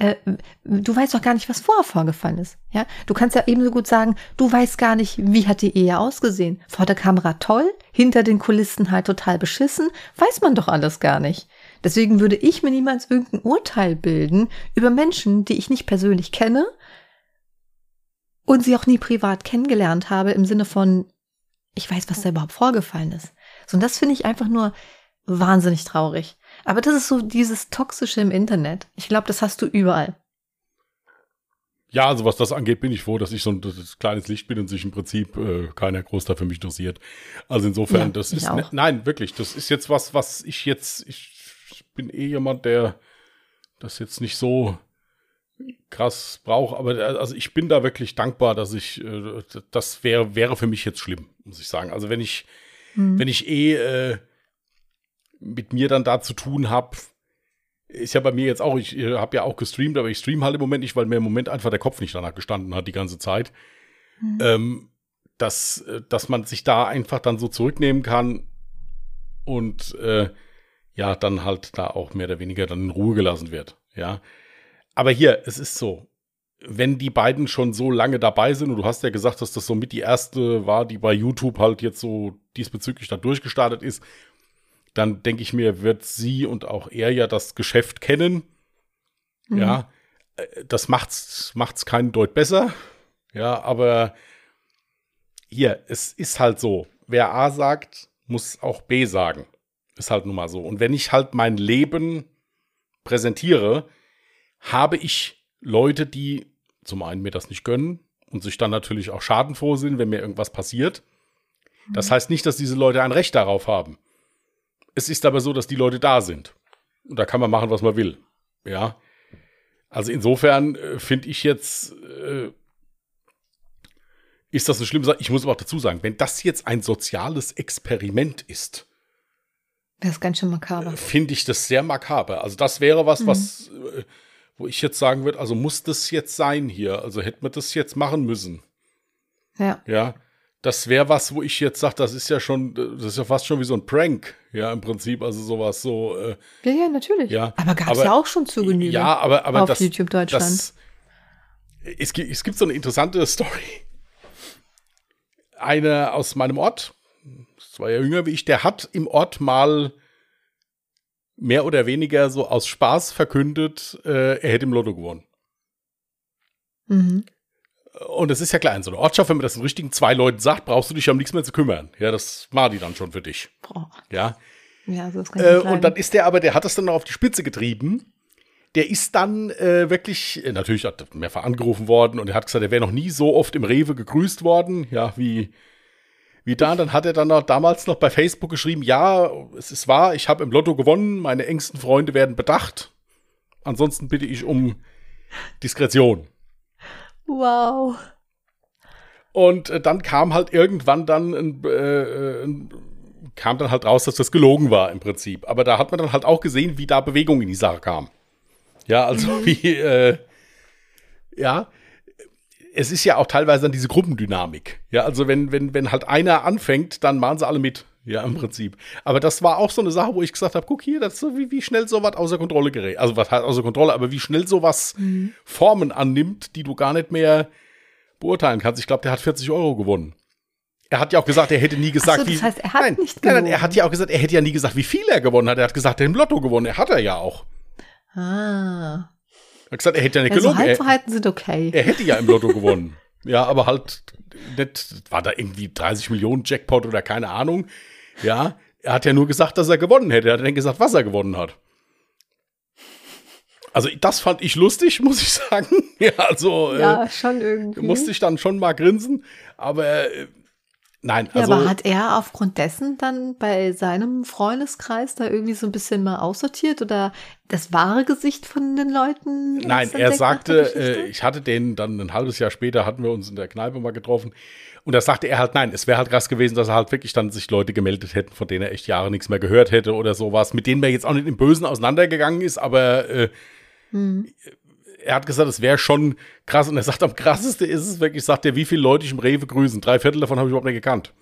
Äh, du weißt doch gar nicht, was vorher vorgefallen ist. Ja, du kannst ja ebenso gut sagen, du weißt gar nicht, wie hat die Ehe ausgesehen. Vor der Kamera toll, hinter den Kulissen halt total beschissen, weiß man doch alles gar nicht. Deswegen würde ich mir niemals irgendein Urteil bilden über Menschen, die ich nicht persönlich kenne und sie auch nie privat kennengelernt habe im Sinne von, ich weiß, was da überhaupt vorgefallen ist. So, und das finde ich einfach nur wahnsinnig traurig. Aber das ist so dieses Toxische im Internet. Ich glaube, das hast du überall. Ja, also was das angeht, bin ich froh, dass ich so ein kleines Licht bin und sich im Prinzip äh, keiner groß da für mich interessiert. Also insofern, ja, das ist ne, nein, wirklich, das ist jetzt was, was ich jetzt, ich, ich bin eh jemand, der das jetzt nicht so krass brauche, aber äh, also ich bin da wirklich dankbar, dass ich, äh, das wäre wäre für mich jetzt schlimm, muss ich sagen. Also wenn ich, mhm. wenn ich eh äh, mit mir dann da zu tun habe, ist ja bei mir jetzt auch, ich habe ja auch gestreamt, aber ich stream halt im Moment nicht, weil mir im Moment einfach der Kopf nicht danach gestanden hat die ganze Zeit. Mhm. Ähm, dass, äh, dass man sich da einfach dann so zurücknehmen kann und äh, ja, dann halt da auch mehr oder weniger dann in Ruhe gelassen wird. Ja. Aber hier, es ist so, wenn die beiden schon so lange dabei sind, und du hast ja gesagt, dass das so mit die erste war, die bei YouTube halt jetzt so diesbezüglich da durchgestartet ist, dann denke ich mir, wird sie und auch er ja das Geschäft kennen. Mhm. Ja, äh, das macht's, macht's keinen Deut besser. Ja, aber hier, es ist halt so. Wer A sagt, muss auch B sagen. Ist halt nun mal so. Und wenn ich halt mein Leben präsentiere, habe ich Leute, die zum einen mir das nicht gönnen und sich dann natürlich auch schadenfroh sind, wenn mir irgendwas passiert. Das mhm. heißt nicht, dass diese Leute ein Recht darauf haben. Es ist aber so, dass die Leute da sind. Und da kann man machen, was man will. Ja. Also insofern äh, finde ich jetzt, äh, ist das eine schlimme Sache. Ich muss aber auch dazu sagen, wenn das jetzt ein soziales Experiment ist, das ist ganz schön makaber. Finde ich das sehr makaber. Also das wäre was, mhm. was, äh, wo ich jetzt sagen würde, also muss das jetzt sein hier? Also hätte man das jetzt machen müssen. Ja. Ja das wäre was, wo ich jetzt sage, das ist ja schon, das ist ja fast schon wie so ein Prank, ja, im Prinzip, also sowas so. Äh, ja, ja, natürlich. Ja, aber gab es ja auch schon zu Genüge. Ja, aber, aber auf das, YouTube Deutschland. Das, es, gibt, es gibt so eine interessante Story. Einer aus meinem Ort, das war ja jünger wie ich, der hat im Ort mal mehr oder weniger so aus Spaß verkündet, äh, er hätte im Lotto gewonnen. Mhm. Und es ist ja klar, in so einer Ortschaft, wenn man das den richtigen zwei Leuten sagt, brauchst du dich um nichts mehr zu kümmern. Ja, das war die dann schon für dich. Boah. Ja. Ja, so ist äh, Und dann ist der aber, der hat das dann noch auf die Spitze getrieben. Der ist dann äh, wirklich, äh, natürlich hat mehrfach angerufen worden und er hat gesagt, er wäre noch nie so oft im Rewe gegrüßt worden, ja, wie, wie da. Dann hat er dann noch, damals noch bei Facebook geschrieben, ja, es ist wahr, ich habe im Lotto gewonnen, meine engsten Freunde werden bedacht. Ansonsten bitte ich um Diskretion. Wow. Und äh, dann kam halt irgendwann dann ein, äh, ein, kam dann halt raus, dass das gelogen war im Prinzip. Aber da hat man dann halt auch gesehen, wie da Bewegung in die Sache kam. Ja, also mhm. wie, äh, ja, es ist ja auch teilweise dann diese Gruppendynamik. Ja, also wenn, wenn, wenn halt einer anfängt, dann machen sie alle mit. Ja, im Prinzip. Aber das war auch so eine Sache, wo ich gesagt habe, guck hier, das ist so, wie, wie schnell sowas außer Kontrolle gerät. Also was heißt außer Kontrolle, aber wie schnell sowas mhm. Formen annimmt, die du gar nicht mehr beurteilen kannst. Ich glaube, der hat 40 Euro gewonnen. Er hat ja auch gesagt, er hätte nie gesagt, so, das wie. heißt, er hat nein, nicht gewonnen. Nein, nein, er hat ja auch gesagt, er hätte ja nie gesagt, wie viel er gewonnen hat. Er hat gesagt, er hat im Lotto gewonnen. Er hat er ja auch. Ah. Er hat gesagt, er hätte ja nicht also gelogen. Halbverhalten sind okay. Er hätte ja im Lotto gewonnen. Ja, aber halt nicht, war da irgendwie 30 Millionen Jackpot oder keine Ahnung. Ja, er hat ja nur gesagt, dass er gewonnen hätte. Er hat dann gesagt, was er gewonnen hat. Also das fand ich lustig, muss ich sagen. ja, also ja, äh, schon irgendwie. musste ich dann schon mal grinsen. Aber nein, ja, also. aber hat er aufgrund dessen dann bei seinem Freundeskreis da irgendwie so ein bisschen mal aussortiert oder das wahre Gesicht von den Leuten? Nein, er sagte, äh, ich hatte den dann ein halbes Jahr später hatten wir uns in der Kneipe mal getroffen. Und da sagte er halt, nein, es wäre halt krass gewesen, dass er halt wirklich dann sich Leute gemeldet hätten, von denen er echt Jahre nichts mehr gehört hätte oder sowas, mit denen er jetzt auch nicht im Bösen auseinandergegangen ist, aber äh, hm. Er hat gesagt, es wäre schon krass. Und er sagt, am krassesten ist es wirklich, sagt er, wie viele Leute ich im Rewe grüßen. Drei Viertel davon habe ich überhaupt nicht gekannt.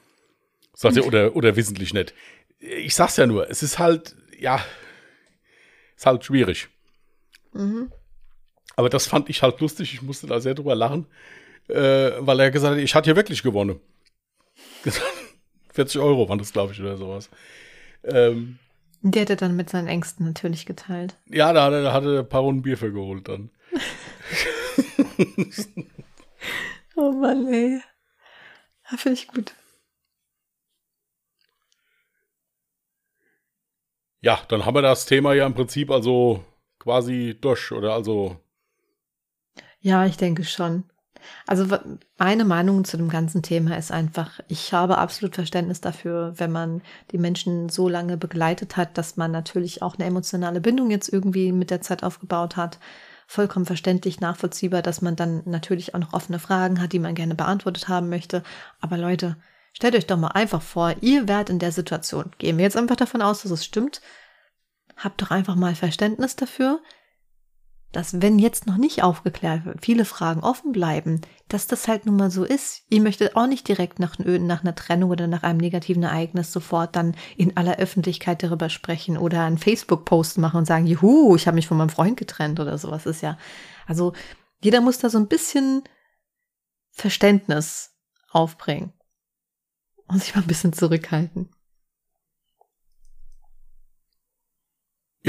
Sagt er, oder, oder wissentlich nicht. ich sag's ja nur, es ist halt, ja, ist halt schwierig. Mhm. Aber das fand ich halt lustig. Ich musste da sehr drüber lachen, äh, weil er gesagt hat, ich hatte hier wirklich gewonnen. 40 Euro waren das, glaube ich, oder sowas. Ähm, Die hätte dann mit seinen Ängsten natürlich geteilt. ja, da hat er, da hat er ein paar Runden Bier für geholt dann. Oh Mann, ey. Ja, finde ich gut. Ja, dann haben wir das Thema ja im Prinzip also quasi durch, oder also, Ja, ich denke schon. Also meine Meinung zu dem ganzen Thema ist einfach, ich habe absolut Verständnis dafür, wenn man die Menschen so lange begleitet hat, dass man natürlich auch eine emotionale Bindung jetzt irgendwie mit der Zeit aufgebaut hat. Vollkommen verständlich, nachvollziehbar, dass man dann natürlich auch noch offene Fragen hat, die man gerne beantwortet haben möchte. Aber Leute, stellt euch doch mal einfach vor, ihr wärt in der Situation. Gehen wir jetzt einfach davon aus, dass es stimmt. Habt doch einfach mal Verständnis dafür, dass wenn jetzt noch nicht aufgeklärt wird, viele Fragen offen bleiben, dass das halt nun mal so ist. Ihr möchtet auch nicht direkt nach, nach einer Trennung oder nach einem negativen Ereignis sofort dann in aller Öffentlichkeit darüber sprechen oder einen Facebook-Post machen und sagen, juhu, ich habe mich von meinem Freund getrennt oder sowas ist ja. Also jeder muss da so ein bisschen Verständnis aufbringen und sich mal ein bisschen zurückhalten.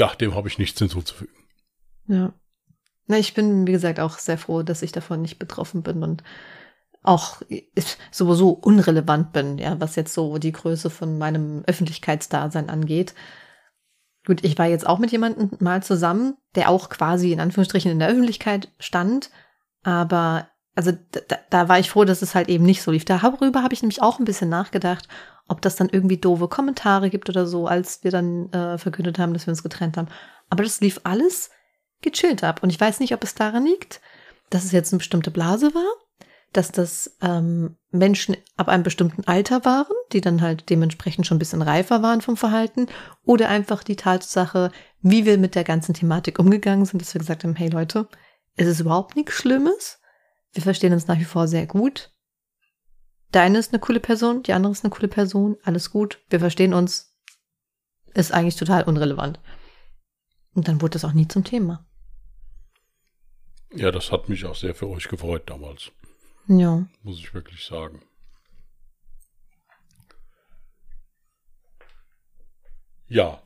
ja, dem habe ich nichts hinzuzufügen. Ja. Na, ich bin, wie gesagt, auch sehr froh, dass ich davon nicht betroffen bin und auch sowieso unrelevant bin, ja, was jetzt so die Größe von meinem Öffentlichkeitsdasein angeht. Gut, ich war jetzt auch mit jemandem mal zusammen, der auch quasi in Anführungsstrichen in der Öffentlichkeit stand, aber also da, da war ich froh, dass es halt eben nicht so lief. Darüber habe ich nämlich auch ein bisschen nachgedacht, ob das dann irgendwie doofe Kommentare gibt oder so, als wir dann äh, verkündet haben, dass wir uns getrennt haben. Aber das lief alles gechillt ab. Und ich weiß nicht, ob es daran liegt, dass es jetzt eine bestimmte Blase war, dass das ähm, Menschen ab einem bestimmten Alter waren, die dann halt dementsprechend schon ein bisschen reifer waren vom Verhalten, oder einfach die Tatsache, wie wir mit der ganzen Thematik umgegangen sind, dass wir gesagt haben, hey Leute, es ist überhaupt nichts Schlimmes. Wir verstehen uns nach wie vor sehr gut. Deine ist eine coole Person, die andere ist eine coole Person, alles gut, wir verstehen uns. Ist eigentlich total unrelevant. Und dann wurde das auch nie zum Thema. Ja, das hat mich auch sehr für euch gefreut damals, Ja. muss ich wirklich sagen. Ja,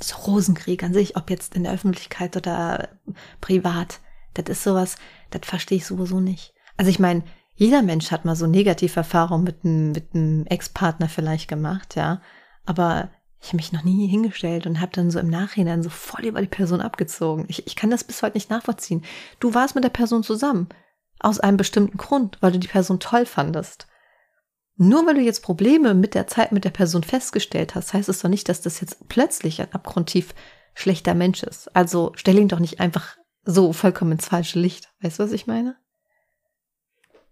So Rosenkrieg an sich, ob jetzt in der Öffentlichkeit oder privat, das ist sowas, das verstehe ich sowieso nicht. Also ich meine, jeder Mensch hat mal so Negativerfahrungen mit einem mit einem Ex-Partner vielleicht gemacht, ja. Aber ich habe mich noch nie hingestellt und habe dann so im Nachhinein so voll über die Person abgezogen. Ich, ich kann das bis heute nicht nachvollziehen. Du warst mit der Person zusammen. Aus einem bestimmten Grund, weil du die Person toll fandest. Nur weil du jetzt Probleme mit der Zeit mit der Person festgestellt hast, heißt es doch nicht, dass das jetzt plötzlich ein abgrundtief schlechter Mensch ist. Also stell ihn doch nicht einfach so vollkommen ins falsche Licht. Weißt du, was ich meine?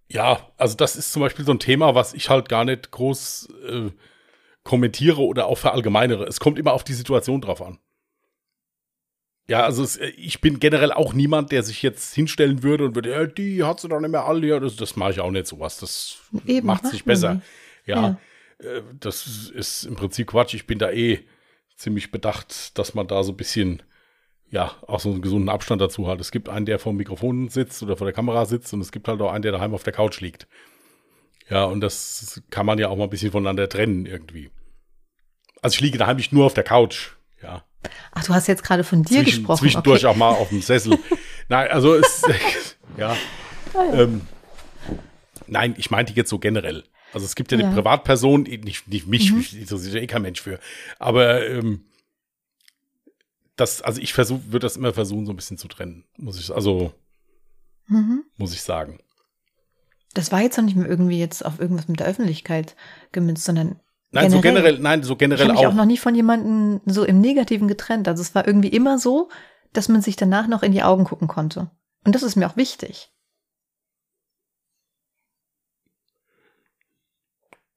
Ja, also das ist zum Beispiel so ein Thema, was ich halt gar nicht groß äh, kommentiere oder auch verallgemeinere. Es kommt immer auf die Situation drauf an. Ja, also es, äh, ich bin generell auch niemand, der sich jetzt hinstellen würde und würde, ja, die hat sie doch nicht mehr alle. Ja, das, das mache ich auch nicht sowas. Das Eben, macht nicht man besser. nicht. Ja, Äh, das ist im Prinzip Quatsch. Ich bin da eh ziemlich bedacht, dass man da so ein bisschen, ja, auch so einen gesunden Abstand dazu hat. Es gibt einen, der vor dem Mikrofon sitzt oder vor der Kamera sitzt und es gibt halt auch einen, der daheim auf der Couch liegt. Ja, und das kann man ja auch mal ein bisschen voneinander trennen irgendwie. Also ich liege daheim nicht nur auf der Couch, ja. Ach, du hast jetzt gerade von dir Zwischen, gesprochen. zwischendurch okay. auch mal auf dem Sessel. Nein, also es, ja. Ähm, nein, ich meinte jetzt so generell. Also es gibt ja, Ja. die Privatperson, nicht, nicht mich, Mhm. interessiert ja eh kein Mensch für. Aber ähm, das, also ich versuche, würde das immer versuchen, so ein bisschen zu trennen. Muss ich, also, Mhm. muss ich sagen. Das war jetzt noch nicht mehr irgendwie jetzt auf irgendwas mit der Öffentlichkeit gemünzt, sondern Nein, so generell, nein, so Ich generell mich auch auch. noch nie von jemandem so im Negativen getrennt. Also es war irgendwie immer so, dass man sich danach noch in die Augen gucken konnte. Und das ist mir auch wichtig.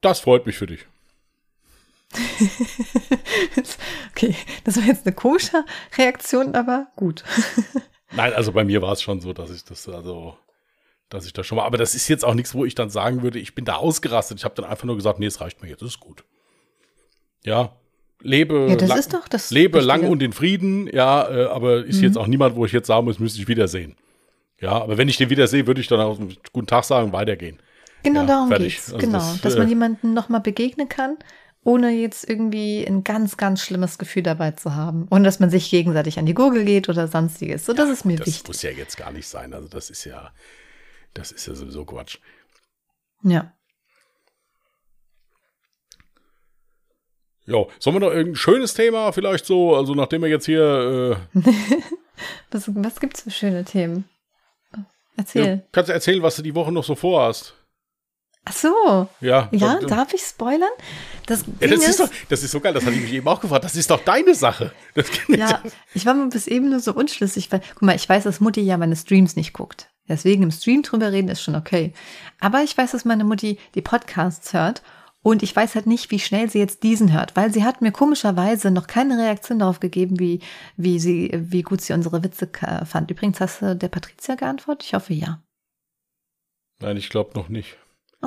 Das freut mich für dich. okay, das war jetzt eine koscher Reaktion, aber gut. Nein, also bei mir war es schon so, dass ich das, also, dass ich das schon mal, aber das ist jetzt auch nichts, wo ich dann sagen würde, ich bin da ausgerastet. Ich habe dann einfach nur gesagt, nee, es reicht mir jetzt, das ist gut. Ja, lebe, Ja, das lang, ist doch das lebe Wichtige. lang und in Frieden, ja, äh, aber ist Mhm. jetzt auch niemand, wo ich jetzt sagen muss, müsste ich wiedersehen. Ja, aber wenn ich den wiedersehe, würde ich dann auch einen guten Tag sagen, weitergehen. Genau Ja, darum fertig. geht's. Also genau, das, dass äh, man jemandem nochmal begegnen kann, ohne jetzt irgendwie ein ganz, ganz schlimmes Gefühl dabei zu haben. Ohne dass man sich gegenseitig an die Gurgel geht oder sonstiges. So, das ist mir Das wichtig. muss ja jetzt gar nicht sein. Also das ist ja, das ist ja sowieso Quatsch. Ja. Ja, sollen wir noch irgendein schönes Thema vielleicht so, also nachdem wir jetzt hier, äh, Was, was gibt's für schöne Themen? ja, Erzähl. kannst du erzählen, was du die Woche noch so vorhast? Ach so. Ja, Ja, das, darf ich spoilern? Das, ja, das, ist doch, das ist so geil, das hatte ich mich eben auch gefragt. Das ist doch deine Sache. Ja, ich war mir bis eben nur so unschlüssig, weil, guck mal, ich weiß, dass Mutti ja meine Streams nicht guckt. Deswegen im Stream drüber reden ist schon okay. Aber ich weiß, dass meine Mutti die Podcasts hört und ich weiß halt nicht, wie schnell sie jetzt diesen hört, weil sie hat mir komischerweise noch keine Reaktion darauf gegeben, wie, wie sie, wie gut sie unsere Witze äh, fand. Übrigens hast du der Patricia geantwortet? Ich hoffe ja. Nein, ich glaube noch nicht.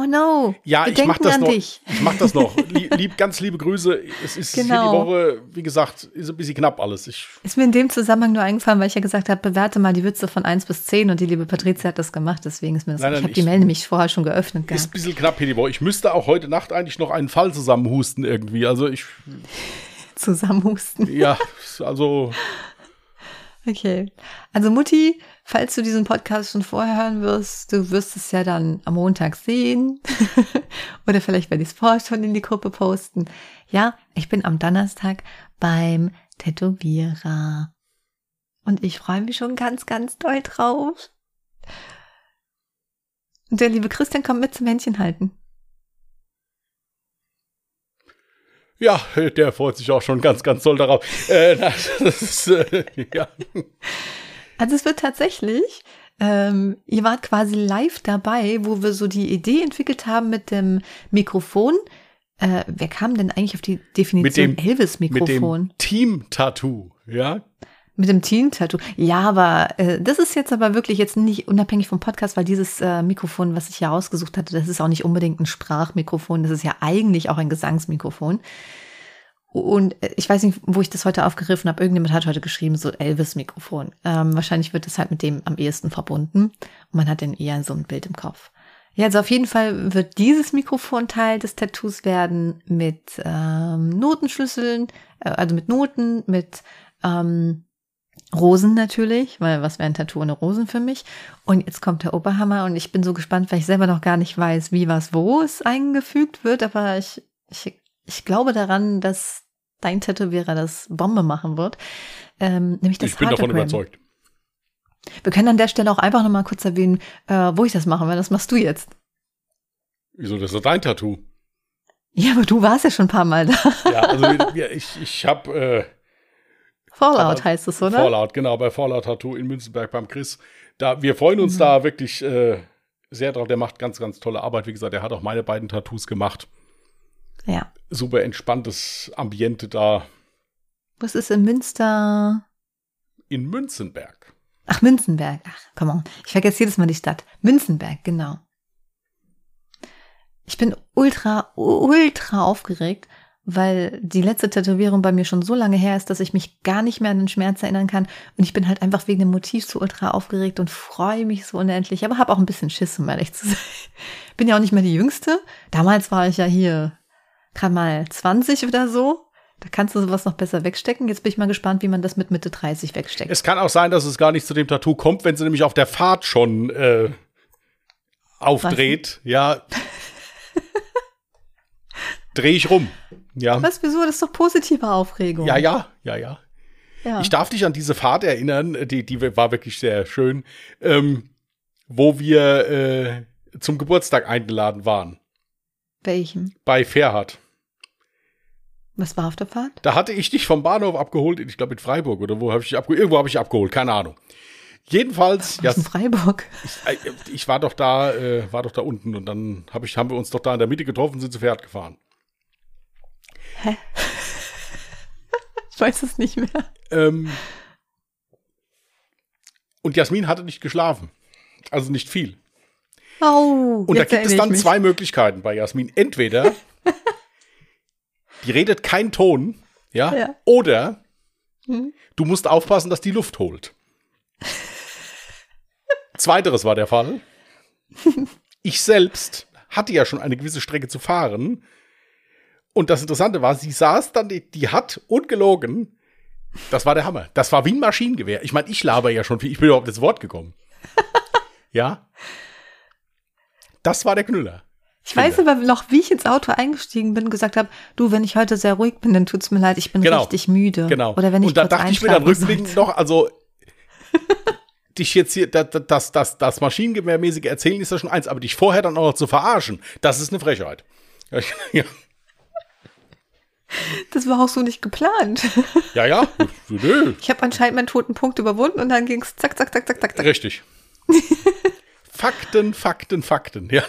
Oh no. Ja, Wir ich mach das noch. dich. Ich mach das noch. Lieb, ganz liebe Grüße. Es ist hier die Genau. Woche, wie gesagt, ist ein bisschen knapp alles. Ich, Ist mir in dem Zusammenhang nur eingefallen, weil ich ja gesagt habe, bewerte mal die Witze von 1 bis 10 und die liebe Patricia hat das gemacht, deswegen ist mir das. Nein, nein, ich habe die Mail nämlich vorher schon geöffnet ist ein bisschen knapp hier die Woche. Ich müsste auch heute Nacht eigentlich noch einen Fall zusammenhusten irgendwie. Also ich, Zusammenhusten. ja, also Okay. Also Mutti, falls du diesen Podcast schon vorher hören wirst, du wirst es ja dann am Montag sehen. Oder vielleicht werde ich es vorher schon in die Gruppe posten. Ja, ich bin am Donnerstag beim Tätowierer. Und ich freue mich schon ganz, ganz doll drauf. Und der liebe Christian kommt mit zum Händchen halten. Ja, der freut sich auch schon ganz, ganz toll darauf. Äh, das ist, äh, ja. Also es wird tatsächlich, ähm, ihr wart quasi live dabei, wo wir so die Idee entwickelt haben mit dem Mikrofon. Äh, wer kam denn eigentlich auf die Definition Mit dem- Mit Elvis-Mikrofon? dem Team-Tattoo, ja. Mit dem Team-Tattoo. Ja, aber äh, das ist jetzt aber wirklich jetzt nicht unabhängig vom Podcast, weil dieses äh, Mikrofon, was ich hier ausgesucht hatte, das ist auch nicht unbedingt ein Sprachmikrofon, das ist ja eigentlich auch ein Gesangsmikrofon. Und äh, ich weiß nicht, wo ich das heute aufgegriffen habe. Irgendjemand hat heute geschrieben, so Elvis-Mikrofon. Ähm, wahrscheinlich wird das halt mit dem am ehesten verbunden. Und man hat dann eher so ein Bild im Kopf. Ja, also auf jeden Fall wird dieses Mikrofon Teil des Tattoos werden mit ähm, Notenschlüsseln, äh, also mit Noten, mit ähm, Rosen natürlich, weil was wäre ein Tattoo ohne Rosen für mich? Und jetzt kommt der Oberhammer und ich bin so gespannt, weil ich selber noch gar nicht weiß, wie was wo es eingefügt wird, aber ich, ich, ich glaube daran, dass dein Tätowierer das Bombe machen wird. Ähm, nämlich das Ich bin davon überzeugt. Wir können an der Stelle auch einfach noch mal kurz erwähnen, äh, wo ich das mache, weil das machst du jetzt. Wieso, das ist dein Tattoo? Ja, aber du warst ja schon ein paar Mal da. Ja, also ich, ich habe äh, Fallout Aber heißt es, oder? Fallout, genau, bei Fallout Tattoo in Münzenberg beim Chris. Da, wir freuen uns Mhm. da wirklich äh, sehr drauf. Der macht ganz, ganz tolle Arbeit. Wie gesagt, der hat auch meine beiden Tattoos gemacht. Ja. Super entspanntes Ambiente da Was ist in Münster? in Münzenberg. Ach, Münzenberg. Ach, come on. Ich vergesse jedes Mal die Stadt. Münzenberg, genau. Ich bin ultra, ultra aufgeregt, weil die letzte Tätowierung bei mir schon so lange her ist, dass ich mich gar nicht mehr an den Schmerz erinnern kann. Und ich bin halt einfach wegen dem Motiv so ultra aufgeregt und freue mich so unendlich, aber habe auch ein bisschen Schiss, um ehrlich zu sein. Bin ja auch nicht mehr die Jüngste. Damals war ich ja hier gerade mal 20 oder so. Da kannst du sowas noch besser wegstecken. Jetzt bin ich mal gespannt, wie man das mit Mitte 30 wegsteckt. Es kann auch sein, dass es gar nicht zu dem Tattoo kommt, wenn sie nämlich auf der Fahrt schon äh, aufdreht. Ja. Dreh ich rum. Ja. Was, wieso? Das ist doch positive Aufregung. Ja, ja, ja, ja. ja. Ich darf dich an diese Fahrt erinnern, die, die war wirklich sehr schön, ähm, wo wir äh, zum Geburtstag eingeladen waren. Welchem? Bei Ferhat. Was war auf der Fahrt? Da hatte ich dich vom Bahnhof abgeholt, ich glaube in Freiburg oder wo habe ich dich abgeholt? Irgendwo habe ich dich abgeholt, keine Ahnung. Jedenfalls, ja, dem Freiburg. ich, äh, ich war doch da, äh, war doch da unten und dann hab ich, haben wir uns doch da in der Mitte getroffen und sind zu Pferd gefahren. Ich weiß es nicht mehr. Ähm, und Jasmin hatte nicht geschlafen. Also nicht viel. Oh, Und da gibt es dann zwei Möglichkeiten bei Jasmin. Entweder Die redet keinen Ton, ja? Ja. Oder Hm. du musst aufpassen, dass die Luft holt. Zweiteres war der Fall. Ich selbst hatte ja schon eine gewisse Strecke zu fahren. Und das Interessante war, sie saß dann, die, die hat ungelogen, das war der Hammer. Das war wie ein Maschinengewehr. Ich meine, ich laber ja schon viel, ich bin überhaupt ins Wort gekommen. ja. Das war der Knüller. Ich weiß aber noch, wie ich ins Auto eingestiegen bin und gesagt habe, du, wenn ich heute sehr ruhig bin, dann tut's mir leid, ich bin Genau. richtig müde. Genau. Oder wenn ich Und da dachte ich mir dann rückblickend noch, also dich jetzt hier, das, das, das, das Maschinengewehrmäßige erzählen ist ja schon eins, aber dich vorher dann auch noch zu verarschen, das ist eine Frechheit. Ja, Das war auch so nicht geplant. ja, ja. Ich habe anscheinend meinen toten Punkt überwunden und dann ging's zack, zack, zack, zack, zack, zack. richtig. Fakten, Fakten, Fakten. Ja.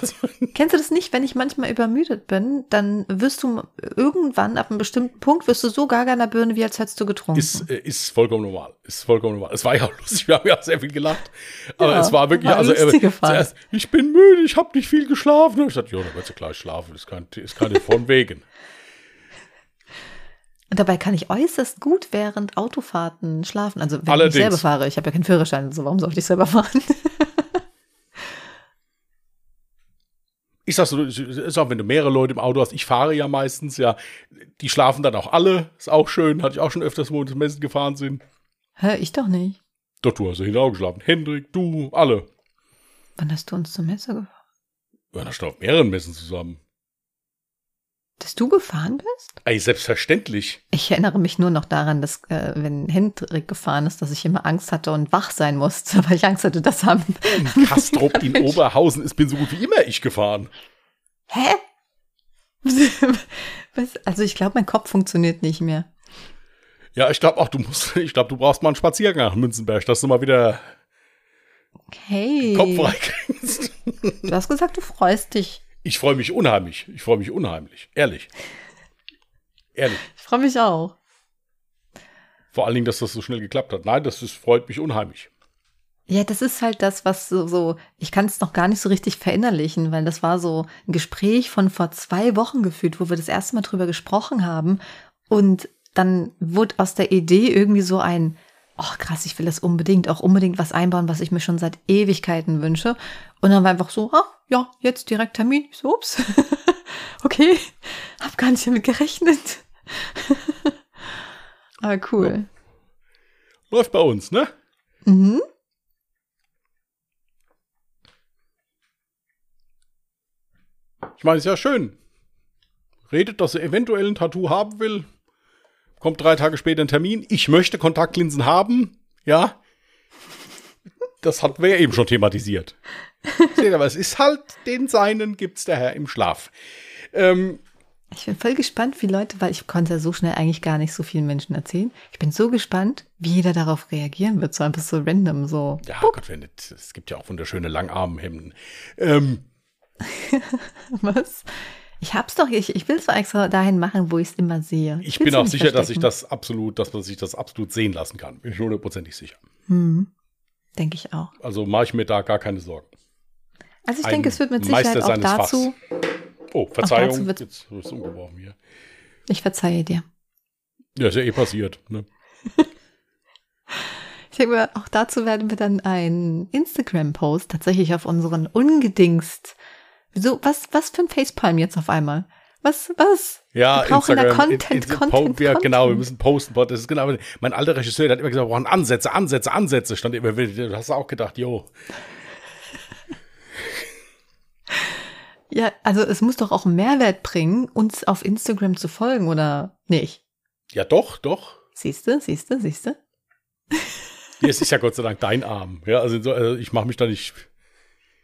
Kennst du das nicht, wenn ich manchmal übermüdet bin, dann wirst du irgendwann ab einem bestimmten Punkt wirst du so gaga in der Birne, wie als hättest du getrunken. ist, äh, ist vollkommen normal. Ist vollkommen normal. Es war ja auch lustig, wir haben ja sehr viel gelacht. Aber Ja, es war wirklich, war also äh, zuerst, ich bin müde, ich habe nicht viel geschlafen. Und ich dachte, ja, dann wird du gleich schlafen. Das ist kein, ist keine von wegen. und dabei kann ich äußerst gut während Autofahrten schlafen. Also wenn Allerdings. ich selber fahre, ich habe ja keinen Führerschein, also warum sollte ich selber fahren? Ich sag so, es ist auch, wenn du mehrere Leute im Auto hast, ich fahre ja meistens, ja, die schlafen dann auch alle, ist auch schön, hatte ich auch schon öfters, wo wir ins Messen gefahren sind. Hä, ich doch nicht. Doch, du hast ja hinten auch geschlafen. Hendrik, du, alle. Wann hast du uns zur Messe gefahren? Wir waren schon auf mehreren Messen zusammen. Dass du gefahren bist? Ey, selbstverständlich. Ich erinnere mich nur noch daran, dass äh, wenn Hendrik gefahren ist, dass ich immer Angst hatte und wach sein musste, weil ich Angst hatte, dass haben. In Kastrop in Oberhausen ist bin so gut wie immer ich gefahren. Hä? Also ich glaube, mein Kopf funktioniert nicht mehr. Ja, ich glaube auch, du musst, ich glaube, du brauchst mal einen Spaziergang nach Münzenberg, dass du mal wieder Hey, Kopf frei kriegst. du hast gesagt, du freust dich. Ich freue mich unheimlich. Ich freue mich unheimlich. Ehrlich. Ehrlich. Ich freue mich auch. Vor allen Dingen, dass das so schnell geklappt hat. Nein, das ist, freut mich unheimlich. Ja, das ist halt das, was so, so ich kann es noch gar nicht so richtig verinnerlichen, weil das war so ein Gespräch von vor zwei Wochen gefühlt, wo wir das erste Mal drüber gesprochen haben. Und dann wurde aus der Idee irgendwie so ein, oh krass, ich will das unbedingt, auch unbedingt was einbauen, was ich mir schon seit Ewigkeiten wünsche. Und dann war einfach so, ah, ja, jetzt direkt Termin. Ich so, ups. okay, hab gar nicht damit gerechnet. Aber cool. Läuft bei uns, ne? Mhm. Ich meine, ist ja schön. Redet, dass er eventuell ein Tattoo haben will. Kommt drei Tage später ein Termin. Ich möchte Kontaktlinsen haben. Ja. Das hatten wir ja eben schon thematisiert. Seht, aber es ist halt, den Seinen gibt's der Herr im Schlaf. Ähm, Ich bin voll gespannt, wie Leute, weil ich konnte ja so schnell eigentlich gar nicht so vielen Menschen erzählen. Ich bin so gespannt, wie jeder darauf reagieren wird. So einfach so random, so. ja, Gott, wenn nicht, es gibt ja auch wunderschöne Langarmhemden. Ähm, Was? Ich hab's doch, ich, ich will es extra dahin machen, wo ich es immer sehe. ich will's bin auch sicher, dass ich das absolut, dass man sich das absolut sehen lassen kann. Bin ich hundertprozentig sicher. Hm. Denke ich auch. Also mache ich mir da gar keine Sorgen. Also ich Ein denke, es wird mit Meister Sicherheit auch dazu. Oh, Verzeihung. dazu Jetzt ist es umgeworfen hier. Ich verzeihe dir. Ja, ist ja eh passiert. Ne? Ich denke mal, auch dazu werden wir dann einen Instagram-Post tatsächlich auf unseren ungedingst. Wieso, was, was für ein Facepalm jetzt auf einmal? Was, was? Ja, Wir brauchen da Instagram. Content, in, in, Content, po, ja, genau, wir Content. müssen posten. Das ist genau. Mein alter Regisseur, der hat immer gesagt, wir brauchen Ansätze, Ansätze, Ansätze. Stand immer, du hast auch gedacht, jo. Ja, also es muss doch auch einen Mehrwert bringen, uns auf Instagram zu folgen, oder nicht? Ja, doch, doch. Siehst du, siehst du, siehst du? Jetzt ist ja Gott sei Dank dein Arm. Ja, also, so, also ich mache mich da nicht.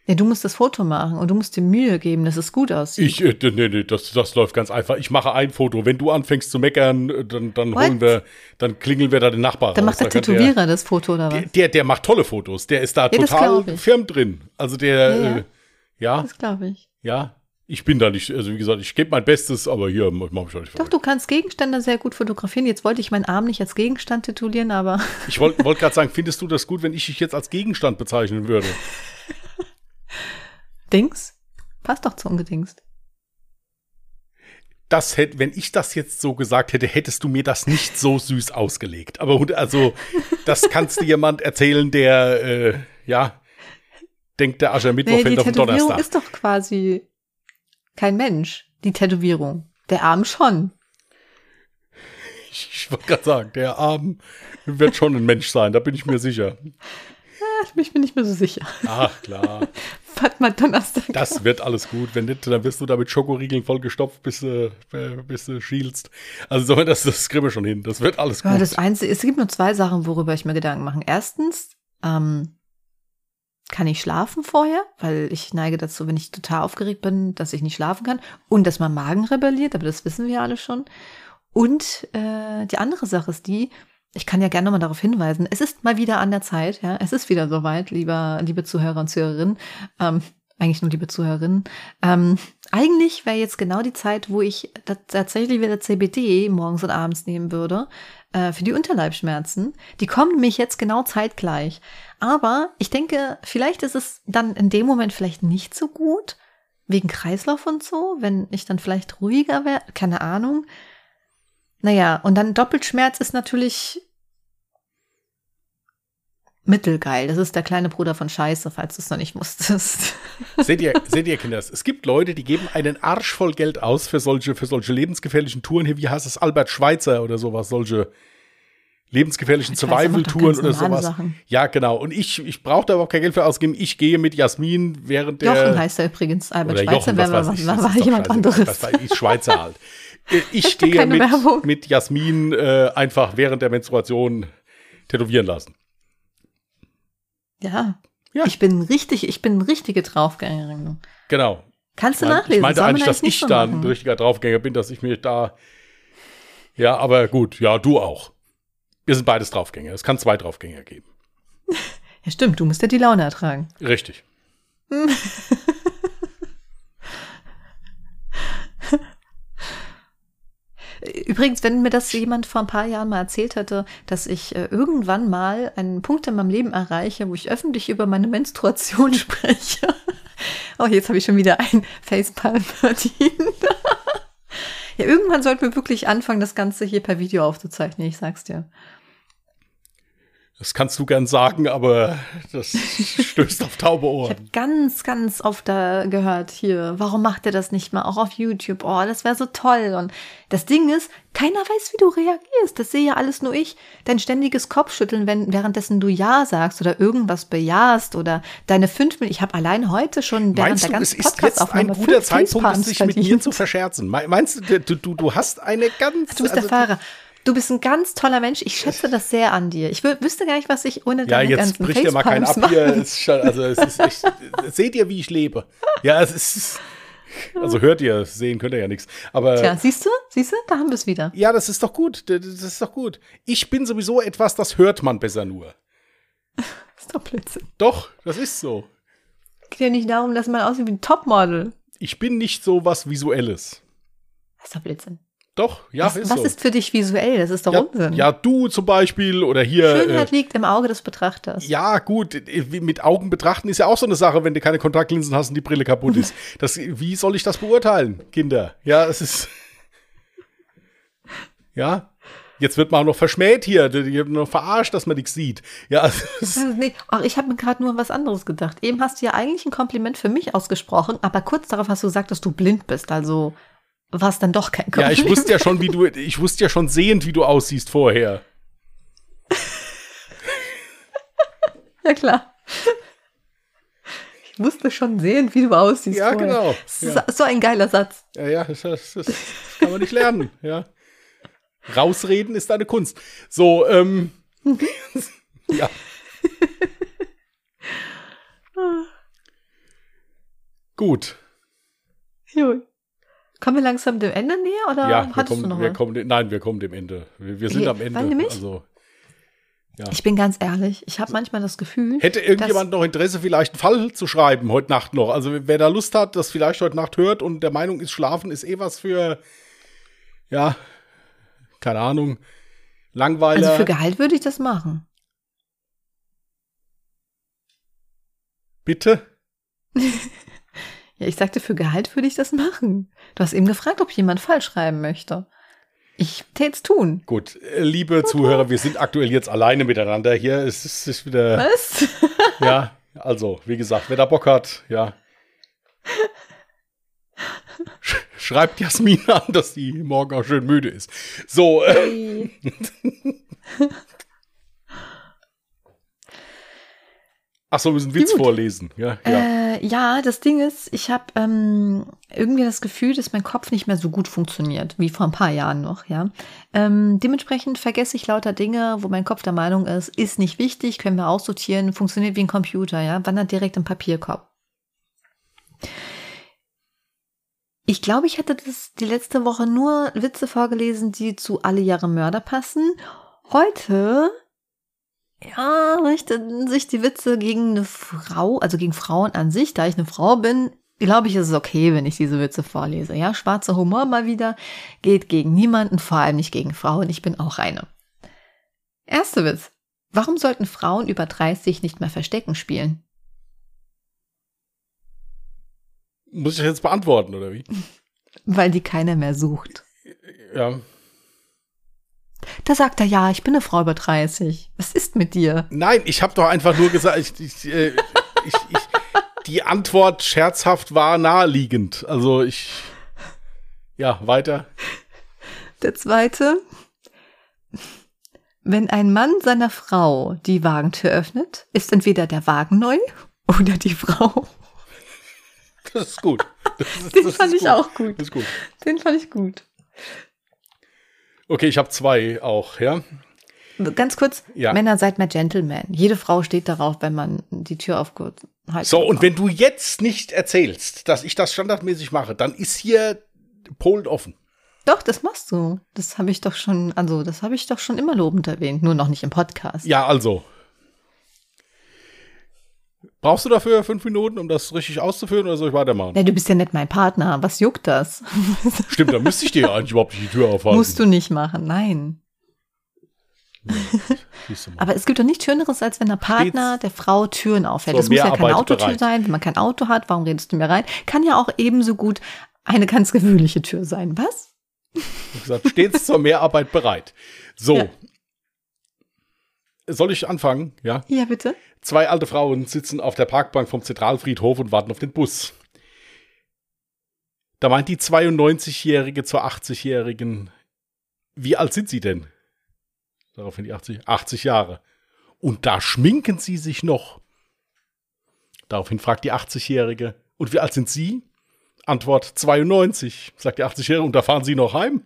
Ja, du musst das Foto machen und du musst dir Mühe geben, dass es gut aussieht. Ich, äh, nee, nee, das, das läuft ganz einfach. Ich mache ein Foto. Wenn du anfängst zu meckern, äh, dann, dann What? holen wir, dann klingeln wir da den Nachbar Dann raus. macht der Da Tätowierer das Foto oder was? Der, der, der macht tolle Fotos. Der ist da das total firm drin. Also der, Ja, ja, ja. äh, ja, Das glaube ich. ja. Ich bin da nicht, also wie gesagt, ich gebe mein Bestes, aber hier mach ich nicht Doch, du kannst Gegenstände sehr gut fotografieren. Jetzt wollte ich meinen Arm nicht als Gegenstand titulieren, aber Ich wollte wollt gerade sagen, findest du das gut, wenn ich dich jetzt als Gegenstand bezeichnen würde? Dings? Passt doch zu ungedingst. das hätte, wenn ich das jetzt so gesagt hätte, hättest du mir das nicht so süß ausgelegt. Aber gut, also, das kannst du jemand erzählen, der, äh, ja, denkt, der Aschermittwoch Nee, die fällt auf den Tätowierung Donnerstag. ist doch quasi kein Mensch, die Tätowierung. Der Arm schon. Ich, ich wollte gerade sagen, der Arm wird schon ein Mensch sein, da bin ich mir sicher. Ich bin nicht mehr so sicher. Ach, klar. Warte mal, Donnerstag. Das wird alles gut. Wenn nicht, dann wirst du da mit Schokoriegeln vollgestopft, bis du, äh, bis du schielst. Also, so, das, das kriegen wir schon hin. Das wird alles gut. Ja, das Einzige, es gibt nur zwei Sachen, worüber ich mir Gedanken mache. Erstens, ähm, kann ich schlafen vorher, weil ich neige dazu, wenn ich total aufgeregt bin, dass ich nicht schlafen kann und dass mein Magen rebelliert, aber das wissen wir alle schon. Und äh, die andere Sache ist die, ich kann ja gerne nochmal darauf hinweisen, es ist mal wieder an der Zeit, ja, es ist wieder soweit, lieber, liebe Zuhörer und Zuhörerinnen, ähm, eigentlich nur liebe Zuhörerinnen. Ähm, eigentlich wäre jetzt genau die Zeit, wo ich tatsächlich wieder CBD morgens und abends nehmen würde äh, für die Unterleibschmerzen. Die kommen nämlich jetzt genau zeitgleich. Aber ich denke, vielleicht ist es dann in dem Moment vielleicht nicht so gut, wegen Kreislauf und so, wenn ich dann vielleicht ruhiger wäre, keine Ahnung. Naja, und dann Doppelschmerz ist natürlich mittelgeil. Das ist der kleine Bruder von Scheiße, falls du es noch nicht wusstest. Seht ihr, seht ihr, Kinder, es gibt Leute, die geben einen Arsch voll Geld aus für solche, für solche lebensgefährlichen Touren hier. Wie heißt es? Albert Schweitzer oder sowas, solche lebensgefährlichen Survival-Touren oder sowas. Sachen. Ja, genau. Und ich, ich brauche da überhaupt kein Geld für ausgeben. Ich gehe mit Jasmin während der. Jochen heißt er übrigens. Albert Jochen, wäre was war, ich, war, das war jemand anderes. Was weiß ich, Schweizer halt. Äh, Ich gehe Keine mit, Werbung. mit Jasmin äh, einfach während der Menstruation tätowieren lassen. Ja. Ja. Ich bin richtig, ich bin eine richtige Draufgängerin. Genau. Kannst du Ich mein- nachlesen? Ich meinte Soll eigentlich, dass nicht ich so da ein richtiger Draufgänger bin, dass ich mir da. Ja, aber gut, ja, du auch. Wir sind beides Draufgänger. Es kann zwei Draufgänger geben. Ja, stimmt, du musst ja die Laune ertragen. Richtig. Übrigens, wenn mir das jemand vor ein paar Jahren mal erzählt hätte, dass ich äh, irgendwann mal einen Punkt in meinem Leben erreiche, wo ich öffentlich über meine Menstruation spreche. oh, jetzt habe ich schon wieder ein Facepalm verdient. ja, irgendwann sollten wir wirklich anfangen, das Ganze hier per Video aufzuzeichnen, ich sag's dir. Das kannst du gern sagen, aber das stößt auf taube Ich Ohren. habe ganz, ganz oft da gehört hier, warum macht er das nicht mal auch auf YouTube? Oh, das wäre so toll. Und das Ding ist, keiner weiß, wie du reagierst. Das sehe ja alles nur ich. Dein ständiges Kopfschütteln, wenn währenddessen du Ja sagst oder irgendwas bejahst oder deine fünf Minuten. Ich habe allein heute schon während Meinst der ganzen ist jetzt ein Podcast-Aufnahme guter Zeitpunkt, sich mit mir zu verscherzen? Me- Meinst du, du, du, du hast eine ganz. Du bist also, der Fahrer. Du bist ein ganz toller Mensch. Ich schätze das sehr an dir. Ich wü- wüsste gar nicht, was ich ohne Ja, deine jetzt ganzen bricht ja mal kein Facepalms ab hier. schon, also echt, seht ihr, wie ich lebe? Ja, es ist. Also hört ihr, sehen könnt ihr ja nichts. Aber Tja, siehst du? Siehst du? Da haben wir es wieder. ja, das ist doch gut. Das ist doch gut. Ich bin sowieso etwas, das hört man besser nur. Das ist doch Blödsinn. Doch, das ist so. geht ja nicht darum, dass man aussieht wie ein Topmodel. Ich bin nicht so was Visuelles. Das ist doch Blödsinn. Doch, ja, was ist was so. ist für dich visuell? Das ist doch ja, Unsinn. ja, du zum Beispiel oder hier. Schönheit Äh, liegt im Auge des Betrachters. ja, gut, äh, mit Augen betrachten ist ja auch so eine Sache, wenn du keine Kontaktlinsen hast und die Brille kaputt ist. Das, wie soll ich das beurteilen, Kinder? Ja, es ist. Ja, jetzt wird man auch noch verschmäht hier. Die haben noch verarscht, dass man nichts sieht. Ja, Also, nee, ach, ich habe mir gerade nur was anderes gedacht. Eben hast du ja eigentlich ein Kompliment für mich ausgesprochen, aber kurz darauf hast du gesagt, dass du blind bist. Also war es dann doch kein ja, Kompliment. ich wusste ja schon, wie du, ich wusste ja schon sehend, wie du aussiehst vorher. Ja, klar. Ich musste schon sehen, wie du aussiehst. Ja, vorher. genau. Ja. so ein geiler Satz. Ja, ja, das, das, das kann man nicht lernen, ja. Rausreden ist eine Kunst. So, ähm, ja. Gut. Jo. Kommen wir langsam dem Ende näher oder Ja, wir hattest du kommen, noch wir was? kommen, nein, wir kommen dem Ende. Wir, wir sind Ja, am Ende. nämlich- Also, Ich bin ganz ehrlich, ich habe manchmal das Gefühl, hätte irgendjemand noch Interesse, vielleicht einen Fall zu schreiben heute Nacht noch? Also, wer da Lust hat, das vielleicht heute Nacht hört und der Meinung ist, Schlafen ist eh was für, ja, keine Ahnung, Langweiler. also für Gehalt würde ich das machen. Bitte? Ja, ich sagte, für Gehalt würde ich das machen. Du hast eben gefragt, ob jemand falsch schreiben möchte. Ich tät's tun. Gut, äh, liebe Zuhörer, wir sind aktuell jetzt alleine miteinander hier. Es ist, ist wieder. Was? Ja, also, wie gesagt, wer da Bock hat, ja. Sch schreibt Jasmin an, dass sie morgen auch schön müde ist. So, äh, ach so, wir müssen Witz Gut. vorlesen. Ja, ja. Äh, ja, das Ding ist, ich habe ähm, irgendwie das Gefühl, dass mein Kopf nicht mehr so gut funktioniert wie vor ein paar Jahren noch. Ja, ähm, dementsprechend vergesse ich lauter Dinge, wo mein Kopf der Meinung ist, ist nicht wichtig, können wir aussortieren, funktioniert wie ein Computer. Ja, wandert direkt im Papierkorb. Ich glaube, ich hatte das die letzte Woche nur Witze vorgelesen, die zu alle Jahre Mörder passen. Heute ja, richten sich die Witze gegen eine Frau, also gegen Frauen an sich. Da ich eine Frau bin, glaube ich, ist es okay, wenn ich diese Witze vorlese. Ja, schwarzer Humor mal wieder geht gegen niemanden, vor allem nicht gegen Frauen. Ich bin auch eine. Erster Witz. Warum sollten Frauen über 30 nicht mehr Verstecken spielen? Muss ich jetzt beantworten, oder wie? Weil die keiner mehr sucht. Ja. Da sagt er, ja, ich bin eine Frau über 30. Was ist mit dir? Nein, ich habe doch einfach nur gesagt, ich, ich, äh, ich, ich, die Antwort scherzhaft war naheliegend. Also ich. Ja, weiter. Der zweite. Wenn ein Mann seiner Frau die Wagentür öffnet, ist entweder der Wagen neu oder die Frau. Das ist gut. Das ist, Den das fand ich auch gut. Das ist gut. Den fand ich gut. Okay, ich habe zwei auch, ja. Ganz kurz, Ja. Männer seid mehr Gentleman. Jede Frau steht darauf, wenn man die Tür aufgehalten So, und wenn du jetzt nicht erzählst, dass ich das standardmäßig mache, dann ist hier Polen offen. Doch, das machst du. Das habe ich doch schon, also das habe ich doch schon immer lobend erwähnt, nur noch nicht im Podcast. Ja, also. Brauchst du dafür fünf Minuten, um das richtig auszuführen, oder soll ich weitermachen? Ja, du bist ja nicht mein Partner. Was juckt das? Stimmt, dann müsste ich dir eigentlich überhaupt nicht die Tür aufhalten. Musst du nicht machen, nein. Mal. Aber es gibt doch nichts Schöneres, als wenn der Partner Stets der Frau Türen aufhält. zur Das muss ja keine Autotür bereit. sein. Wenn man kein Auto hat, warum redest du mir rein? Kann ja auch ebenso gut eine ganz gewöhnliche Tür sein. Was? Ich hab gesagt, stets zur Mehrarbeit bereit. So. Ja. Soll ich anfangen? Ja. Ja, bitte. Zwei alte Frauen sitzen auf der Parkbank vom Zentralfriedhof und warten auf den Bus. Da meint die 92-Jährige zur 80-Jährigen, wie alt sind Sie denn? Daraufhin die 80, 80 Jahre. Und da schminken Sie sich noch. Daraufhin fragt die 80-Jährige, und wie alt sind Sie? Antwort 92, sagt die 80-Jährige, und da fahren Sie noch heim?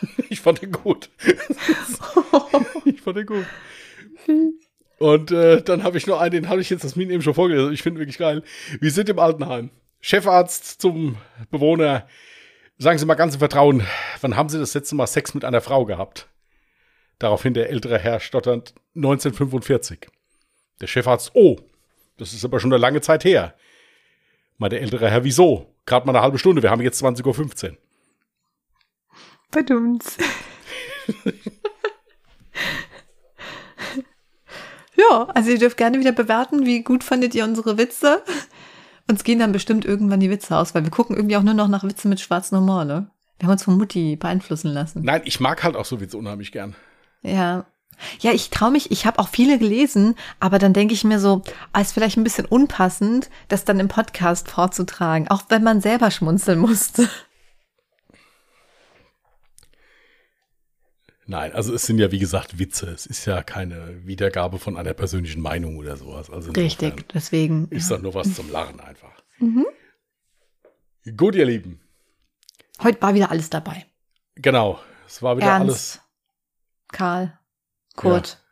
Ich fand den gut. ich fand den gut. Und äh, dann habe ich noch einen, den habe ich jetzt das Min eben schon vorgelesen. Ich finde wirklich geil. Wir sind im Altenheim. Chefarzt zum Bewohner. Sagen Sie mal ganz im Vertrauen, wann haben Sie das letzte Mal Sex mit einer Frau gehabt? Daraufhin der ältere Herr stotternd 1945. Der Chefarzt, oh, das ist aber schon eine lange Zeit her. Mal der ältere Herr, wieso? Gerade mal eine halbe Stunde, wir haben jetzt 20.15 Uhr. Verdummt. ja, also ihr dürft gerne wieder bewerten, wie gut fandet ihr unsere Witze. Uns gehen dann bestimmt irgendwann die Witze aus, weil wir gucken irgendwie auch nur noch nach Witzen mit schwarzem Humor, ne? Wir haben uns von Mutti beeinflussen lassen. Nein, ich mag halt auch so Witze unheimlich gern. Ja. Ja, ich traue mich, ich habe auch viele gelesen, aber dann denke ich mir so, ah, ist vielleicht ein bisschen unpassend, das dann im Podcast vorzutragen, auch wenn man selber schmunzeln musste. Nein, also es sind ja wie gesagt Witze. Es ist ja keine Wiedergabe von einer persönlichen Meinung oder sowas. Also Richtig, deswegen. Ist ja. doch nur was zum Lachen einfach. Mhm. Gut, ihr Lieben. Heute war wieder alles dabei. Genau. Es war wieder Ernst, alles. Karl, Kurt,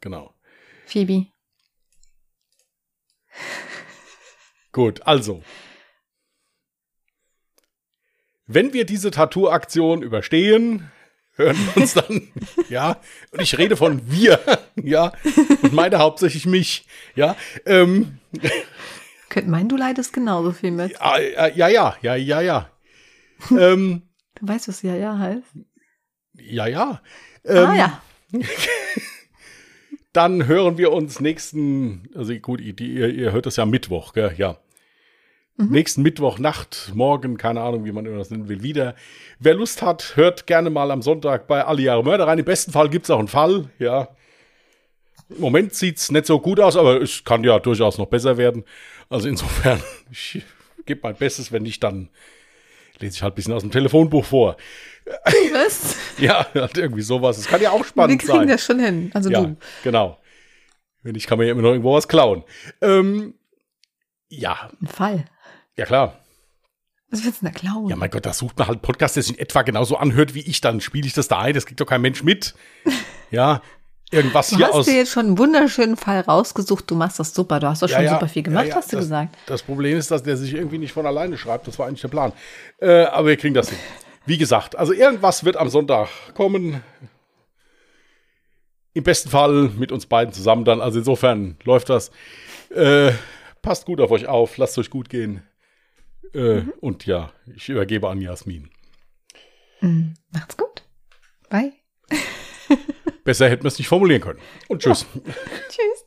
Genau. Phoebe. Gut, also. Wenn wir diese Tattoo-Aktion überstehen, hören wir uns dann, ja, und ich rede von wir, ja, und meine hauptsächlich mich, ja, ähm, Könnte meinen, du leidest genauso viel mit. ja, ja, ja, ja, ja, ja, ja, ähm, Du weißt, was ja ja heißt. ja, ja, ähm, ah ja. Dann hören wir uns nächsten, also gut, ihr, ihr hört das ja Mittwoch, gell? Ja. Mhm. Nächsten Mittwoch Nacht, morgen, keine Ahnung, wie man das nennen will, wieder. Wer Lust hat, hört gerne mal am Sonntag bei Alle Jahre Mörder rein. Im besten Fall gibt es auch einen Fall, ja. Im Moment sieht es nicht so gut aus, aber es kann ja durchaus noch besser werden. Also insofern, ich gebe mein Bestes, wenn nicht, dann lese ich halt ein bisschen aus dem Telefonbuch vor. Was? ja, halt irgendwie sowas. Es kann ja auch spannend sein. Wir kriegen sein. das schon hin. Also ja, du. Genau. Wenn nicht, kann man ja immer noch irgendwo was klauen. Ähm, ja. Ein Fall. Ja, klar. Was willst du denn da klauen? Ja, mein Gott, da sucht man halt einen Podcast, der sich in etwa genauso anhört wie ich. Dann spiele ich das da ein. Das kriegt doch kein Mensch mit. ja, irgendwas du hier aus. Du hast dir jetzt schon einen wunderschönen Fall rausgesucht. Du machst das super. Du hast doch schon ja, ja, super viel gemacht, ja, hast du das, gesagt. Das Problem ist, dass der sich irgendwie nicht von alleine schreibt. Das war eigentlich der Plan. Äh, aber wir kriegen das hin. Wie gesagt, also irgendwas wird am Sonntag kommen. Im besten Fall mit uns beiden zusammen dann. Also insofern läuft das. Äh, passt gut auf euch auf. Lasst euch gut gehen. Äh, mhm. Und ja, ich übergebe an Jasmin. Mhm. Macht's gut. Bye. Besser hätten wir es nicht formulieren können. Und tschüss. Ja. tschüss.